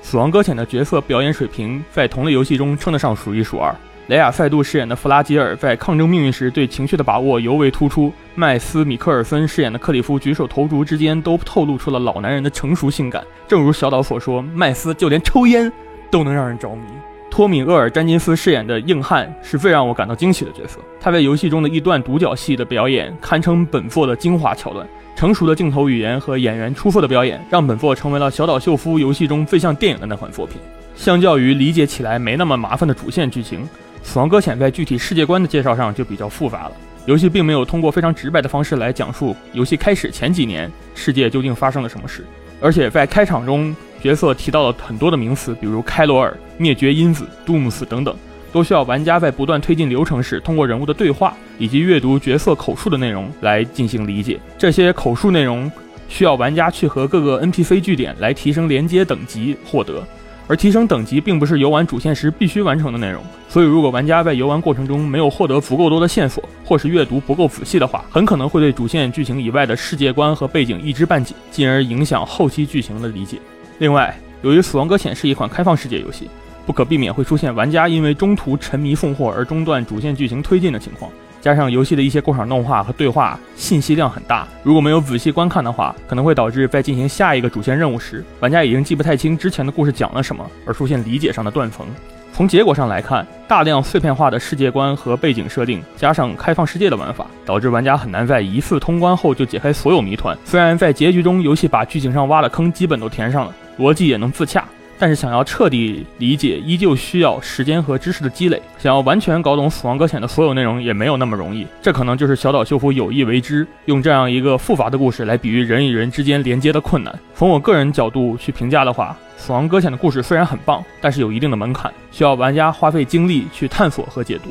死亡搁浅》的角色表演水平在同类游戏中称得上数一数二。雷亚塞杜饰演的弗拉吉尔在抗争命运时对情绪的把握尤为突出，麦斯米克尔森饰演的克里夫举手投足之间都透露出了老男人的成熟性感。正如小岛所说，麦斯就连抽烟都能让人着迷。托米·厄尔·詹金斯饰演的硬汉是最让我感到惊喜的角色。他在游戏中的一段独角戏的表演，堪称本作的精华桥段。成熟的镜头语言和演员出色的表演，让本作成为了小岛秀夫游戏中最像电影的那款作品。相较于理解起来没那么麻烦的主线剧情，《死亡搁浅》在具体世界观的介绍上就比较复杂了。游戏并没有通过非常直白的方式来讲述游戏开始前几年世界究竟发生了什么事，而且在开场中。角色提到了很多的名词，比如开罗尔、灭绝因子、杜姆斯等等，都需要玩家在不断推进流程时，通过人物的对话以及阅读角色口述的内容来进行理解。这些口述内容需要玩家去和各个 NPC 据点来提升连接等级获得，而提升等级并不是游玩主线时必须完成的内容。所以，如果玩家在游玩过程中没有获得足够多的线索，或是阅读不够仔细的话，很可能会对主线剧情以外的世界观和背景一知半解，进而影响后期剧情的理解。另外，由于《死亡搁浅》是一款开放世界游戏，不可避免会出现玩家因为中途沉迷送货而中断主线剧情推进的情况。加上游戏的一些过场动画和对话信息量很大，如果没有仔细观看的话，可能会导致在进行下一个主线任务时，玩家已经记不太清之前的故事讲了什么，而出现理解上的断层。从结果上来看，大量碎片化的世界观和背景设定，加上开放世界的玩法，导致玩家很难在一次通关后就解开所有谜团。虽然在结局中，游戏把剧情上挖的坑基本都填上了，逻辑也能自洽。但是想要彻底理解，依旧需要时间和知识的积累。想要完全搞懂《死亡搁浅》的所有内容，也没有那么容易。这可能就是小岛秀夫有意为之，用这样一个复杂的故事来比喻人与人之间连接的困难。从我个人角度去评价的话，《死亡搁浅》的故事虽然很棒，但是有一定的门槛，需要玩家花费精力去探索和解读。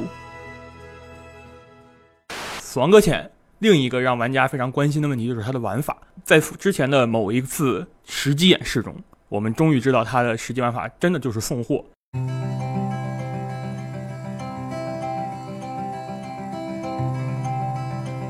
《死亡搁浅》另一个让玩家非常关心的问题就是它的玩法，在之前的某一次实机演示中。我们终于知道他的实际玩法真的就是送货。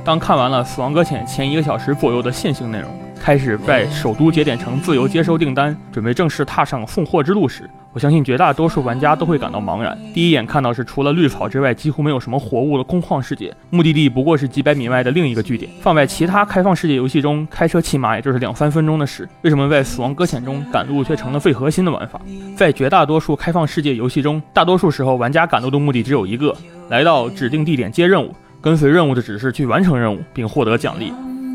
当看完了《死亡搁浅》前一个小时左右的线性内容，开始在首都节点城自由接收订单，准备正式踏上送货之路时，我相信绝大多数玩家都会感到茫然。第一眼看到是除了绿草之外几乎没有什么活物的空旷世界，目的地不过是几百米外的另一个据点。放在其他开放世界游戏中，开车起码也就是两三分钟的事，为什么在《死亡搁浅》中赶路却成了最核心的玩法？在绝大多数开放世界游戏中，大多数时候玩家赶路的目的只有一个：来到指定地点接任务，跟随任务的指示去完成任务，并获得奖励。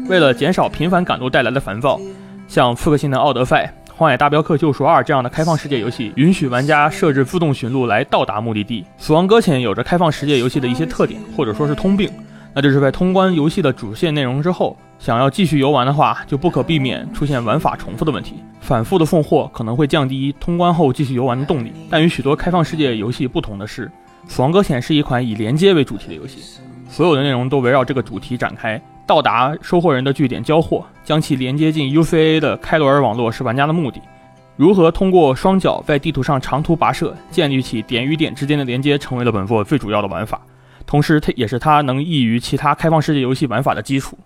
为了减少频繁赶路带来的烦躁，像《刺客信条：奥德赛》。《荒野大镖客：救赎二》这样的开放世界游戏允许玩家设置自动寻路来到达目的地。《死亡搁浅》有着开放世界游戏的一些特点，或者说是通病，那就是在通关游戏的主线内容之后，想要继续游玩的话，就不可避免出现玩法重复的问题。反复的送货可能会降低通关后继续游玩的动力。但与许多开放世界游戏不同的是，《死亡搁浅》是一款以连接为主题的游戏，所有的内容都围绕这个主题展开。到达收货人的据点交货，将其连接进 UCA 的开罗尔网络是玩家的目的。如何通过双脚在地图上长途跋涉，建立起点与点之间的连接，成为了本作最主要的玩法。同时，它也是它能异于其他开放世界游戏玩法的基础。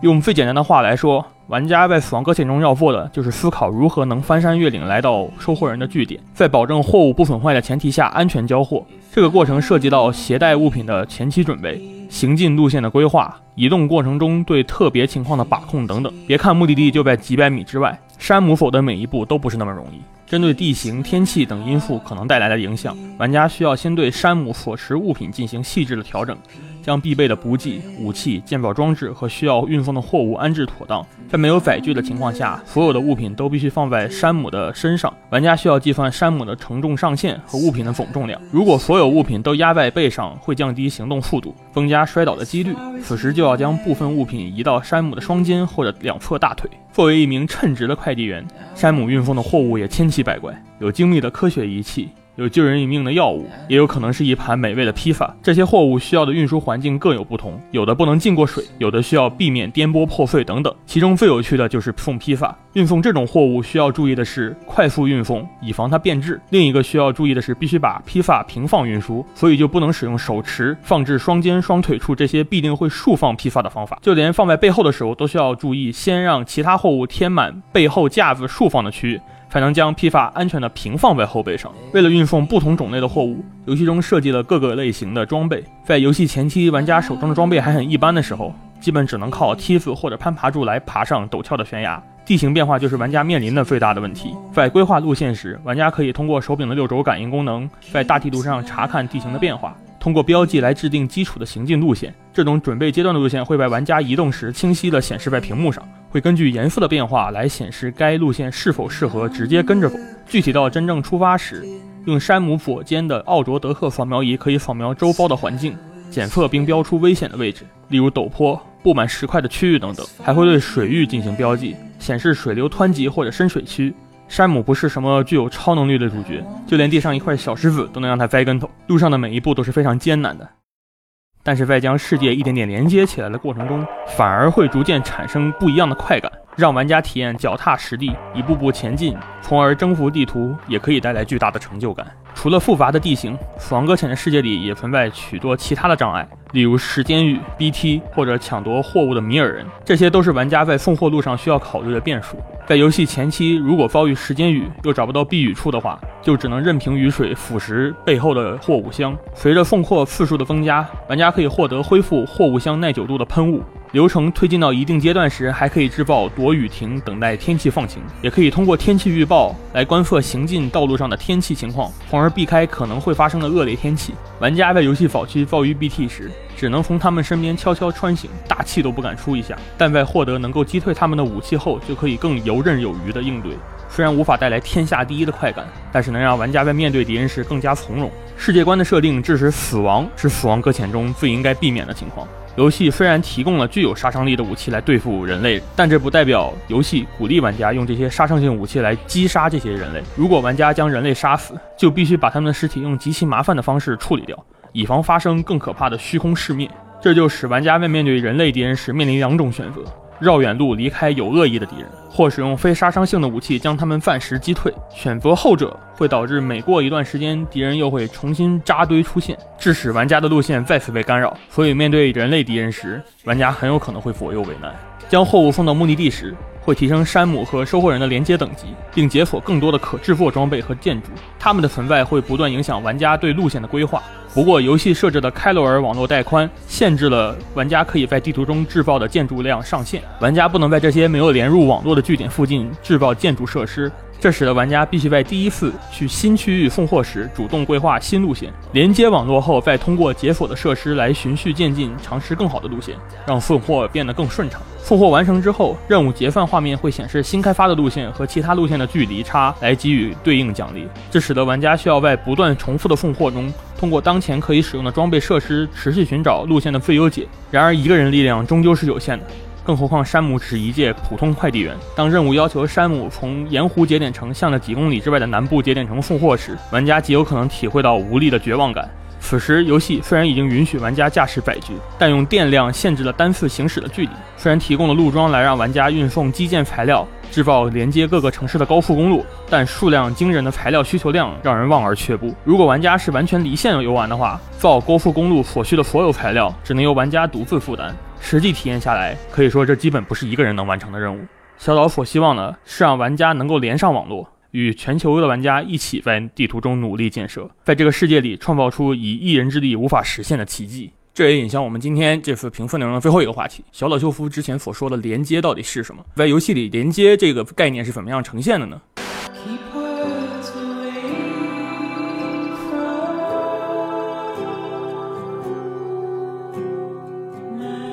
用最简单的话来说，玩家在死亡搁浅中要做的就是思考如何能翻山越岭来到收货人的据点，在保证货物不损坏的前提下安全交货。这个过程涉及到携带物品的前期准备。行进路线的规划、移动过程中对特别情况的把控等等。别看目的地就在几百米之外，山姆走的每一步都不是那么容易。针对地形、天气等因素可能带来的影响，玩家需要先对山姆所持物品进行细致的调整。将必备的补给、武器、鉴宝装置和需要运送的货物安置妥当。在没有载具的情况下，所有的物品都必须放在山姆的身上。玩家需要计算山姆的承重上限和物品的总重量。如果所有物品都压在背上，会降低行动速度，增加摔倒的几率。此时就要将部分物品移到山姆的双肩或者两侧大腿。作为一名称职的快递员，山姆运送的货物也千奇百怪，有精密的科学仪器。有救人一命的药物，也有可能是一盘美味的披萨。这些货物需要的运输环境各有不同，有的不能浸过水，有的需要避免颠簸破碎等等。其中最有趣的就是送披萨。运送这种货物需要注意的是快速运送，以防它变质。另一个需要注意的是，必须把披萨平放运输，所以就不能使用手持、放置双肩、双腿处这些必定会竖放披萨的方法。就连放在背后的时候，都需要注意先让其他货物填满背后架子竖放的区域。才能将批发安全地平放在后背上。为了运送不同种类的货物，游戏中设计了各个类型的装备。在游戏前期，玩家手中的装备还很一般的时候，基本只能靠梯子或者攀爬柱来爬上陡峭的悬崖。地形变化就是玩家面临的最大的问题。在规划路线时，玩家可以通过手柄的六轴感应功能，在大地图上查看地形的变化，通过标记来制定基础的行进路线。这种准备阶段的路线会被玩家移动时清晰地显示在屏幕上，会根据颜色的变化来显示该路线是否适合直接跟着走。具体到真正出发时，用山姆左肩的奥卓德克扫描仪可以扫描周遭的环境，检测并标出危险的位置，例如陡坡、布满石块的区域等等，还会对水域进行标记。显示水流湍急或者深水区。山姆不是什么具有超能力的主角，就连地上一块小石子都能让他栽跟头。路上的每一步都是非常艰难的，但是在将世界一点点连接起来的过程中，反而会逐渐产生不一样的快感，让玩家体验脚踏实地，一步步前进，从而征服地图，也可以带来巨大的成就感。除了复杂的地形，《死亡搁浅》的世界里也存在许多其他的障碍，例如时间雨、BT 或者抢夺货物的米尔人，这些都是玩家在送货路上需要考虑的变数。在游戏前期，如果遭遇时间雨又找不到避雨处的话，就只能任凭雨水腐蚀背后的货物箱。随着送货次数的增加，玩家可以获得恢复货物箱耐久度的喷雾。流程推进到一定阶段时，还可以制造躲雨亭，等待天气放晴。也可以通过天气预报来观测行进道路上的天气情况，从而避开可能会发生的恶劣天气。玩家在游戏早期遭遇 BT 时，只能从他们身边悄悄穿行，大气都不敢出一下。但在获得能够击退他们的武器后，就可以更游刃有余地应对。虽然无法带来天下第一的快感，但是能让玩家在面对敌人时更加从容。世界观的设定致使死亡是死亡搁浅中最应该避免的情况。游戏虽然提供了具有杀伤力的武器来对付人类，但这不代表游戏鼓励玩家用这些杀伤性武器来击杀这些人类。如果玩家将人类杀死，就必须把他们的尸体用极其麻烦的方式处理掉，以防发生更可怕的虚空世灭。这就使玩家在面对人类敌人时面临两种选择。绕远路离开有恶意的敌人，或使用非杀伤性的武器将他们暂时击退。选择后者会导致每过一段时间，敌人又会重新扎堆出现，致使玩家的路线再次被干扰。所以面对人类敌人时，玩家很有可能会左右为难。将货物送到目的地时，会提升山姆和收获人的连接等级，并解锁更多的可制作装备和建筑。它们的存在会不断影响玩家对路线的规划。不过，游戏设置的开罗尔网络带宽限制了玩家可以在地图中制造的建筑量上限。玩家不能在这些没有连入网络的据点附近制造建筑设施，这使得玩家必须在第一次去新区域送货时主动规划新路线，连接网络后再通过解锁的设施来循序渐进，尝试更好的路线，让送货变得更顺畅。送货完成之后，任务结算画面会显示新开发的路线和其他路线的距离差，来给予对应奖励。这使得玩家需要在不断重复的送货中，通过当前可以使用的装备设施，持续寻找路线的最优解。然而，一个人力量终究是有限的，更何况山姆只是一介普通快递员。当任务要求山姆从盐湖节点城向着几公里之外的南部节点城送货时，玩家极有可能体会到无力的绝望感。此时，游戏虽然已经允许玩家驾驶载具，但用电量限制了单次行驶的距离。虽然提供了路桩来让玩家运送基建材料，制造连接各个城市的高速公路，但数量惊人的材料需求量让人望而却步。如果玩家是完全离线游玩的话，造高速公路所需的所有材料只能由玩家独自负担。实际体验下来，可以说这基本不是一个人能完成的任务。小岛所希望的是让玩家能够连上网络。与全球的玩家一起在地图中努力建设，在这个世界里创造出以一人之力无法实现的奇迹。这也引向我们今天这次评分内容的最后一个话题：小岛秀夫之前所说的连接到底是什么？在游戏里，连接这个概念是怎么样呈现的呢？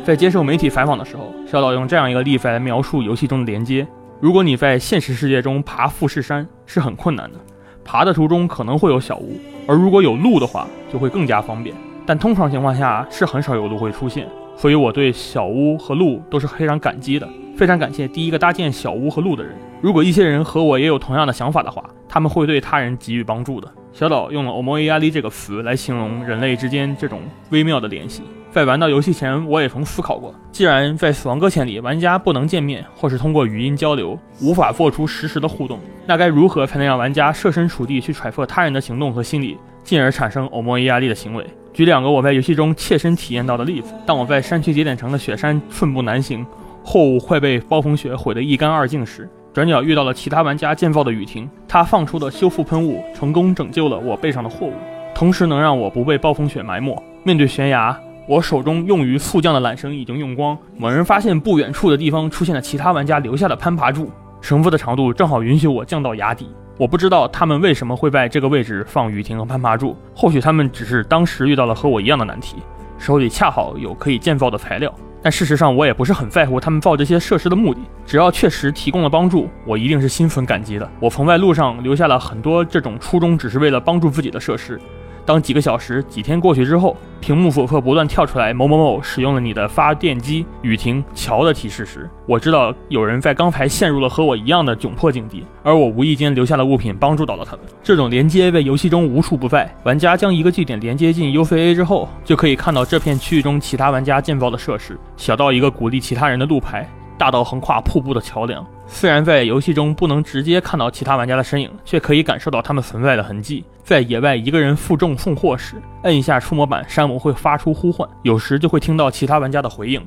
在接受媒体采访的时候，小岛用这样一个例子来描述游戏中的连接。如果你在现实世界中爬富士山是很困难的，爬的途中可能会有小屋，而如果有路的话就会更加方便。但通常情况下是很少有路会出现，所以我对小屋和路都是非常感激的。非常感谢第一个搭建小屋和路的人。如果一些人和我也有同样的想法的话，他们会对他人给予帮助的。小岛用了 o m o i a 这个词来形容人类之间这种微妙的联系。在玩到游戏前，我也曾思考过，既然在《死亡搁浅》里玩家不能见面，或是通过语音交流，无法做出实时的互动，那该如何才能让玩家设身处地去揣测他人的行动和心理，进而产生欧莫伊压力的行为？举两个我在游戏中切身体验到的例子：当我在山区节点城的雪山寸步难行，货物快被暴风雪毁得一干二净时，转角遇到了其他玩家建造的雨婷，她放出的修复喷雾成功拯救了我背上的货物，同时能让我不被暴风雪埋没。面对悬崖，我手中用于速降的缆绳已经用光。猛然发现不远处的地方出现了其他玩家留下的攀爬柱，绳子的长度正好允许我降到崖底。我不知道他们为什么会在这个位置放雨婷和攀爬柱，或许他们只是当时遇到了和我一样的难题，手里恰好有可以建造的材料。但事实上，我也不是很在乎他们造这些设施的目的，只要确实提供了帮助，我一定是心存感激的。我曾在路上留下了很多这种初衷只是为了帮助自己的设施。当几个小时、几天过去之后，屏幕左侧不断跳出来“某某某使用了你的发电机、雨停、桥”的提示时，我知道有人在刚才陷入了和我一样的窘迫境地，而我无意间留下了物品帮助到了他们。这种连接在游戏中无处不在。玩家将一个据点连接进 UCA 之后，就可以看到这片区域中其他玩家建造的设施，小到一个鼓励其他人的路牌。大到横跨瀑布的桥梁，虽然在游戏中不能直接看到其他玩家的身影，却可以感受到他们存在的痕迹。在野外一个人负重送货时，摁一下触摸板，山姆会发出呼唤，有时就会听到其他玩家的回应。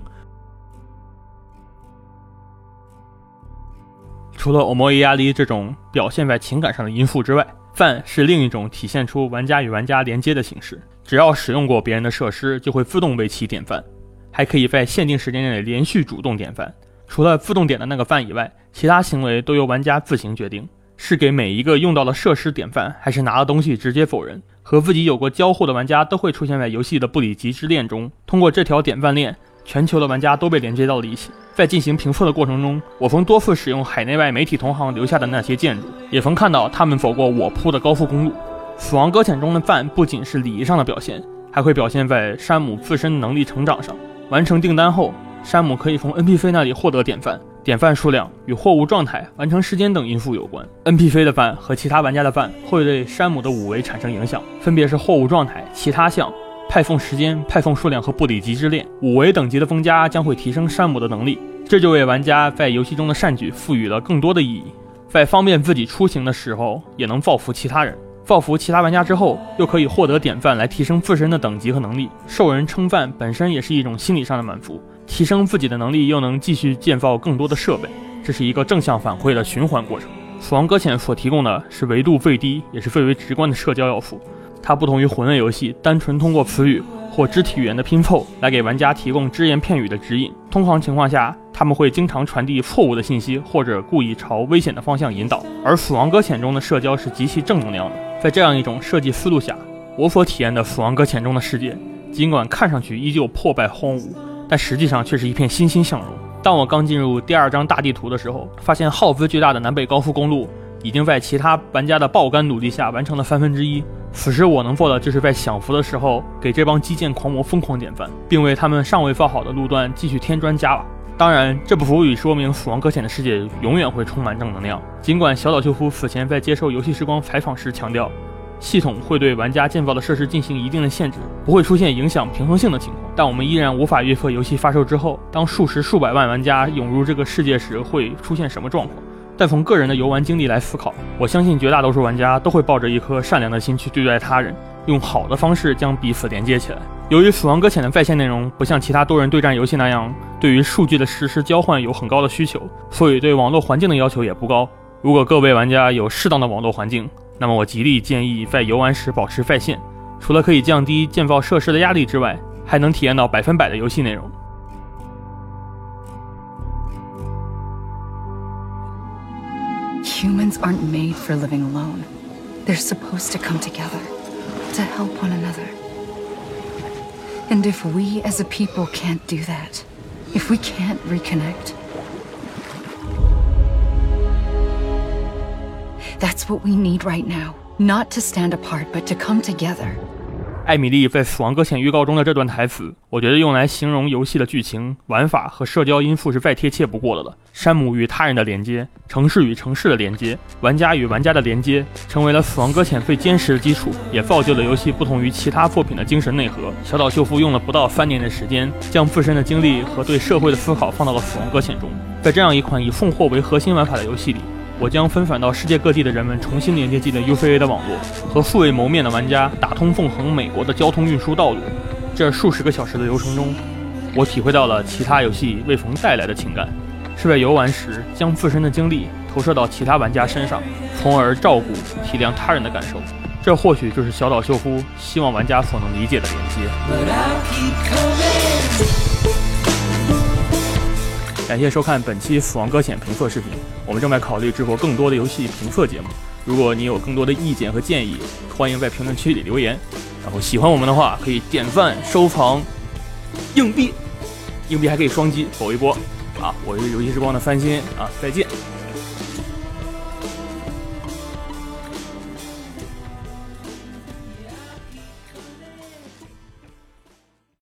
除了欧摩伊亚利这种表现在情感上的因素之外，饭是另一种体现出玩家与玩家连接的形式。只要使用过别人的设施，就会自动为其点饭，还可以在限定时间内连续主动点饭。除了自动点的那个饭以外，其他行为都由玩家自行决定，是给每一个用到了设施点饭，还是拿了东西直接否认。和自己有过交互的玩家都会出现在游戏的布里吉之链中。通过这条点饭链，全球的玩家都被连接到了一起。在进行评测的过程中，我曾多次使用海内外媒体同行留下的那些建筑，也曾看到他们走过我铺的高速公路。死亡搁浅中的饭不仅是礼仪上的表现，还会表现在山姆自身能力成长上。完成订单后。山姆可以从 NPC 那里获得典范，典范数量与货物状态、完成时间等因素有关。NPC 的饭和其他玩家的饭会对山姆的五维产生影响，分别是货物状态、其他项、派送时间、派送数量和布里吉之链。五维等级的增加将会提升山姆的能力，这就为玩家在游戏中的善举赋予了更多的意义。在方便自己出行的时候，也能造福其他人。造福其他玩家之后，又可以获得典范来提升自身的等级和能力。受人称赞本身也是一种心理上的满足。提升自己的能力，又能继续建造更多的设备，这是一个正向反馈的循环过程。死亡搁浅所提供的是维度最低也是最为直观的社交要素，它不同于魂类游戏，单纯通过词语或肢体语言的拼凑来给玩家提供只言片语的指引。通常情况下，他们会经常传递错误的信息，或者故意朝危险的方向引导。而死亡搁浅中的社交是极其正能量的。在这样一种设计思路下，我所体验的死亡搁浅中的世界，尽管看上去依旧破败荒芜。但实际上却是一片欣欣向荣。当我刚进入第二张大地图的时候，发现耗资巨大的南北高速公路已经在其他玩家的爆肝努力下完成了三分之一。此时我能做的就是在享福的时候给这帮基建狂魔疯狂点赞，并为他们尚未造好的路段继续添砖加瓦。当然，这不足以说明死亡搁浅的世界永远会充满正能量。尽管小岛秀夫此前在接受游戏时光采访时强调。系统会对玩家建造的设施进行一定的限制，不会出现影响平衡性的情况。但我们依然无法预测游戏发售之后，当数十数百万玩家涌入这个世界时会出现什么状况。但从个人的游玩经历来思考，我相信绝大多数玩家都会抱着一颗善良的心去对待他人，用好的方式将彼此连接起来。由于《死亡搁浅》的在线内容不像其他多人对战游戏那样对于数据的实时交换有很高的需求，所以对网络环境的要求也不高。如果各位玩家有适当的网络环境，那么我极力建议在游玩时保持在线，除了可以降低建造设施的压力之外，还能体验到百分百的游戏内容。Humans aren't made for living alone. They're supposed to come together to help one another. And if we as a people can't do that, if we can't reconnect, That's what we need right now. Not to stand apart, but to come together. 艾米丽在《死亡搁浅》预告中的这段台词，我觉得用来形容游戏的剧情、玩法和社交因素是再贴切不过的了。山姆与他人的连接，城市与城市的连接，玩家与玩家的连接，成为了《死亡搁浅》最坚实的基础，也造就了游戏不同于其他作品的精神内核。小岛秀夫用了不到三年的时间，将自身的经历和对社会的思考放到了《死亡搁浅》中。在这样一款以送货为核心玩法的游戏里。我将分散到世界各地的人们重新连接进了 UCA 的网络，和素未谋面的玩家打通纵横美国的交通运输道路。这数十个小时的流程中，我体会到了其他游戏未曾带来的情感，是在游玩时将自身的经历投射到其他玩家身上，从而照顾体谅他人的感受。这或许就是小岛秀夫希望玩家所能理解的连接。感谢收看本期《死亡搁浅》评测视频，我们正在考虑制作更多的游戏评测节目。如果你有更多的意见和建议，欢迎在评论区里留言。然后喜欢我们的话，可以点赞、收藏、硬币，硬币还可以双击，走一波。啊，我是游戏时光的翻新啊，再见。